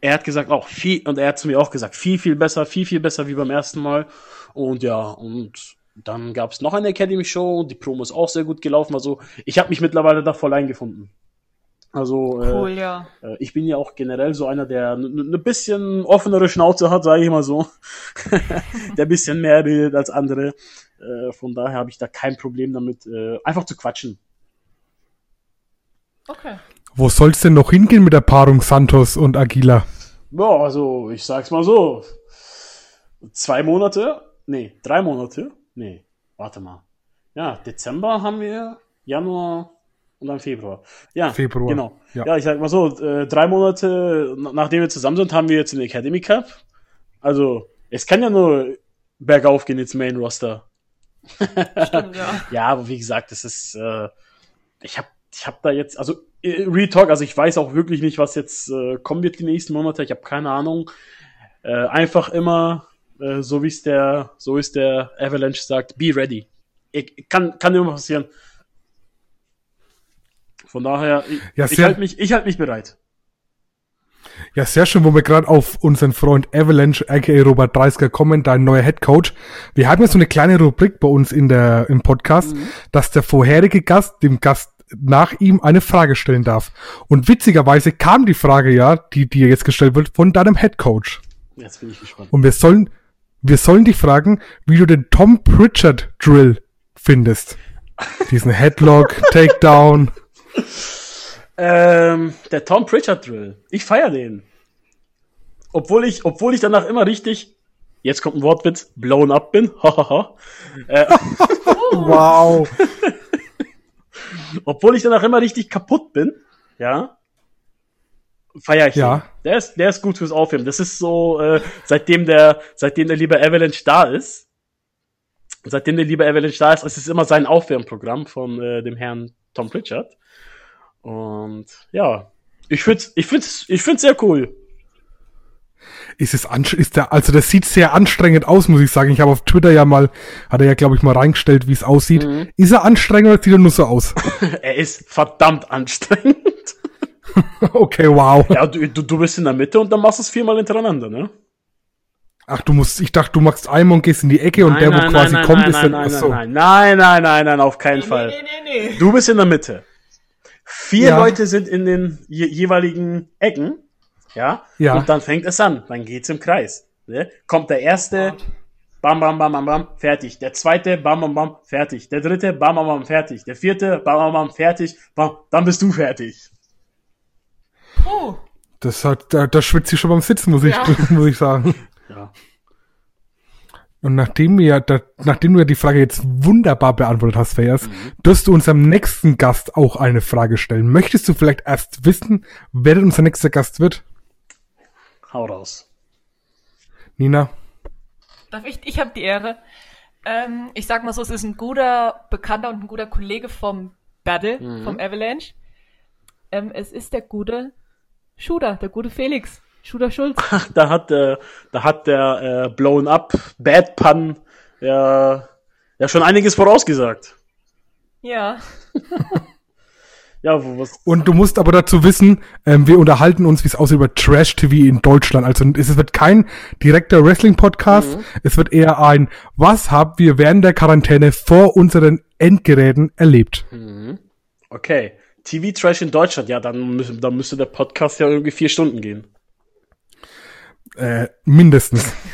er hat gesagt, auch viel, und er hat zu mir auch gesagt, viel, viel besser, viel, viel besser wie beim ersten Mal. Und ja, und dann gab es noch eine Academy Show, die Promo ist auch sehr gut gelaufen. Also ich habe mich mittlerweile da voll eingefunden. Also äh, Cool, ja. äh, ich bin ja auch generell so einer, der eine ne bisschen offenere Schnauze hat, sage ich mal so. der ein bisschen mehr redet als andere. Äh, von daher habe ich da kein Problem damit, äh, einfach zu quatschen. Okay. Wo soll's denn noch hingehen mit der Paarung Santos und Aguila? Ja, also ich sag's mal so. Zwei Monate, nee, drei Monate, nee, warte mal. Ja, Dezember haben wir, Januar und dann Februar. Ja, Februar, Genau. ja. Ja, ich sag mal so, äh, drei Monate na- nachdem wir zusammen sind, haben wir jetzt den Academy Cup. Also, es kann ja nur bergauf gehen ins Main Roster. Stimmt, ja. Ja, aber wie gesagt, das ist, äh, ich habe ich hab da jetzt, also äh, Real Talk, also ich weiß auch wirklich nicht, was jetzt äh, kommen wird die nächsten Monate. Ich habe keine Ahnung. Äh, einfach immer, äh, so wie es der, so ist der Avalanche sagt, be ready. Ich, kann, kann immer passieren. Von daher, ich, Ja, ich halte mich, ich halte mich bereit. Ja, sehr schön, wo wir gerade auf unseren Freund Avalanche, aka Robert Dreisker, kommen, dein neuer Head Coach. Wir haben ja so eine kleine Rubrik bei uns in der, im Podcast, dass der vorherige Gast dem Gast nach ihm eine Frage stellen darf. Und witzigerweise kam die Frage ja, die dir jetzt gestellt wird, von deinem Head Coach. Jetzt bin ich gespannt. Und wir sollen, wir sollen dich fragen, wie du den Tom Pritchard Drill findest. Diesen Headlock, Takedown. Ähm, der Tom Pritchard Drill. Ich feier den. Obwohl ich, obwohl ich danach immer richtig, jetzt kommt ein Wortwitz, blown up bin. Äh, Wow. obwohl ich danach immer richtig kaputt bin. Ja. Feier ich Ja. den. Der ist, der ist gut fürs Aufheben. Das ist so, äh, seitdem der, seitdem der liebe Avalanche da ist. Seitdem der liebe Avalanche da ist, ist es immer sein Aufwärmprogramm von äh, dem Herrn Tom Pritchard. Und ja, ich find's, ich find's, ich find's sehr cool. Ist es ist der, also das sieht sehr anstrengend aus, muss ich sagen. Ich habe auf Twitter ja mal, hat er ja, glaube ich, mal reingestellt, wie es aussieht. Ist er anstrengend oder sieht er nur so aus? Er ist verdammt anstrengend. Okay, wow. Ja, du, du, du bist in der Mitte und dann machst du es viermal hintereinander, ne? Ach, du musst, ich dachte, du machst einmal und gehst in die Ecke und der, wo quasi kommt, nein, ist dann, nein, so. nein, nein, nein, nein, nein, auf keinen Nee, Fall. nee, nee, nee. Du bist in der Mitte. Vier Ja. Leute sind in den je jeweiligen Ecken, ja? Ja. Und dann fängt es an. Dann geht's im Kreis. Ne? Kommt der erste, bam, bam, bam, bam, bam, fertig. Der zweite, bam, bam, bam, fertig. Der dritte, bam, bam, bam, fertig. Der vierte, bam, bam, bam, fertig. Bam, dann bist du fertig. Puh. Das hat, da, da schwitze ich schon beim Sitzen, muss ich, Ja. muss ich sagen. Ja. Und nachdem wir, da, nachdem du ja die Frage jetzt wunderbar beantwortet hast, Fayas, wirst du unserem nächsten Gast auch eine Frage stellen. Möchtest du vielleicht erst wissen, wer denn unser nächster Gast wird? Hau raus. Nina? Darf ich? Ich habe die Ehre. Ähm, ich sag mal so, es ist ein guter Bekannter und ein guter Kollege vom Battle, vom Avalanche. Ähm, es ist der gute Schuder, der gute Felix. Schuder Schulz. Da hat, äh, da hat der äh, Blown Up Bad Pun ja, ja schon einiges vorausgesagt. Ja. Ja, wo was. Und du musst aber dazu wissen, ähm, wir unterhalten uns, wie es aussieht, über Trash-TV in Deutschland. Also es wird kein direkter Wrestling-Podcast. Es wird eher ein, was haben wir während der Quarantäne vor unseren Endgeräten erlebt? Okay. TV Trash in Deutschland, ja, dann, müssen, dann müsste der Podcast ja irgendwie vier Stunden gehen. Äh, mindestens.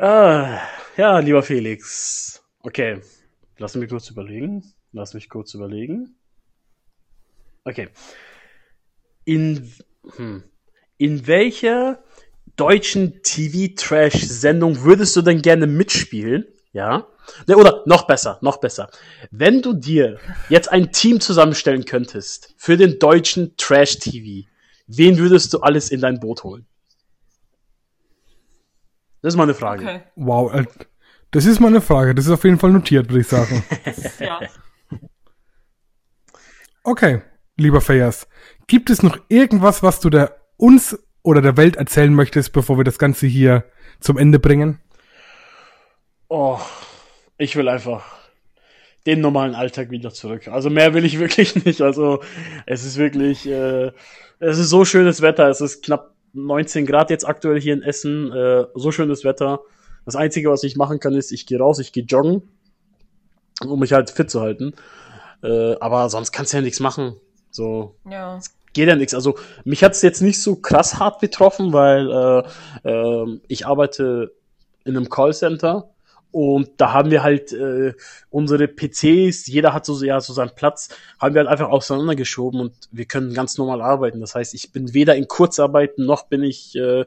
Ah, ja, lieber Felix. Okay. Lass mich kurz überlegen. Lass mich kurz überlegen. Okay. In, hm, in welcher deutschen TV-Trash-Sendung würdest du denn gerne mitspielen? Ja. Ne, Oder noch besser, noch besser. Wenn du dir jetzt ein Team zusammenstellen könntest für den deutschen Trash-TV, wen würdest du alles in dein Boot holen? Das ist meine Frage. Okay. Wow, äh, das ist mal eine Frage. Das ist auf jeden Fall notiert, würde ich sagen. Ja. Okay, lieber Fayas, gibt es noch irgendwas, was du der uns oder der Welt erzählen möchtest, bevor wir das Ganze hier zum Ende bringen? Oh, ich will einfach den normalen Alltag wieder zurück. Also mehr will ich wirklich nicht. Also es ist wirklich, äh, es ist so schönes Wetter. Es ist knapp 19 Grad jetzt aktuell hier in Essen. Äh, so schönes Wetter. Das Einzige, was ich machen kann, ist, ich gehe raus, ich gehe joggen, um mich halt fit zu halten. Äh, aber sonst kannst du ja nichts machen. So, Ja. geht ja nichts. Also mich hat's jetzt nicht so krass hart betroffen, weil äh, äh, ich arbeite in einem Callcenter und da haben wir halt äh, unsere PCs, jeder hat so ja so seinen Platz, haben wir halt einfach auseinandergeschoben und wir können ganz normal arbeiten. Das heißt, ich bin weder in Kurzarbeit noch bin ich äh,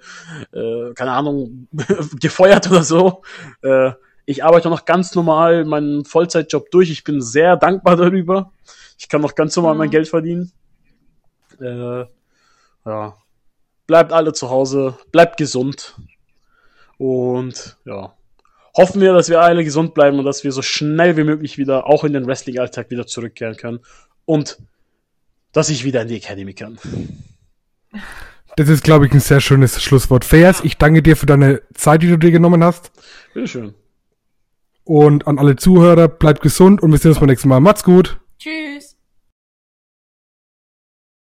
äh, keine Ahnung gefeuert oder so. Äh, ich arbeite noch ganz normal meinen Vollzeitjob durch. Ich bin sehr dankbar darüber. Ich kann noch ganz normal mein Geld verdienen. Äh, ja. Bleibt alle zu Hause, bleibt gesund. Und ja. Hoffen wir, dass wir alle gesund bleiben und dass wir so schnell wie möglich wieder auch in den Wrestling-Alltag wieder zurückkehren können. Und dass ich wieder in die Academy kann. Das ist, glaube ich, ein sehr schönes Schlusswort. Fayas, ich danke dir für deine Zeit, die du dir genommen hast. Bitteschön. Und an alle Zuhörer, bleibt gesund und wir sehen uns beim nächsten Mal. Macht's gut.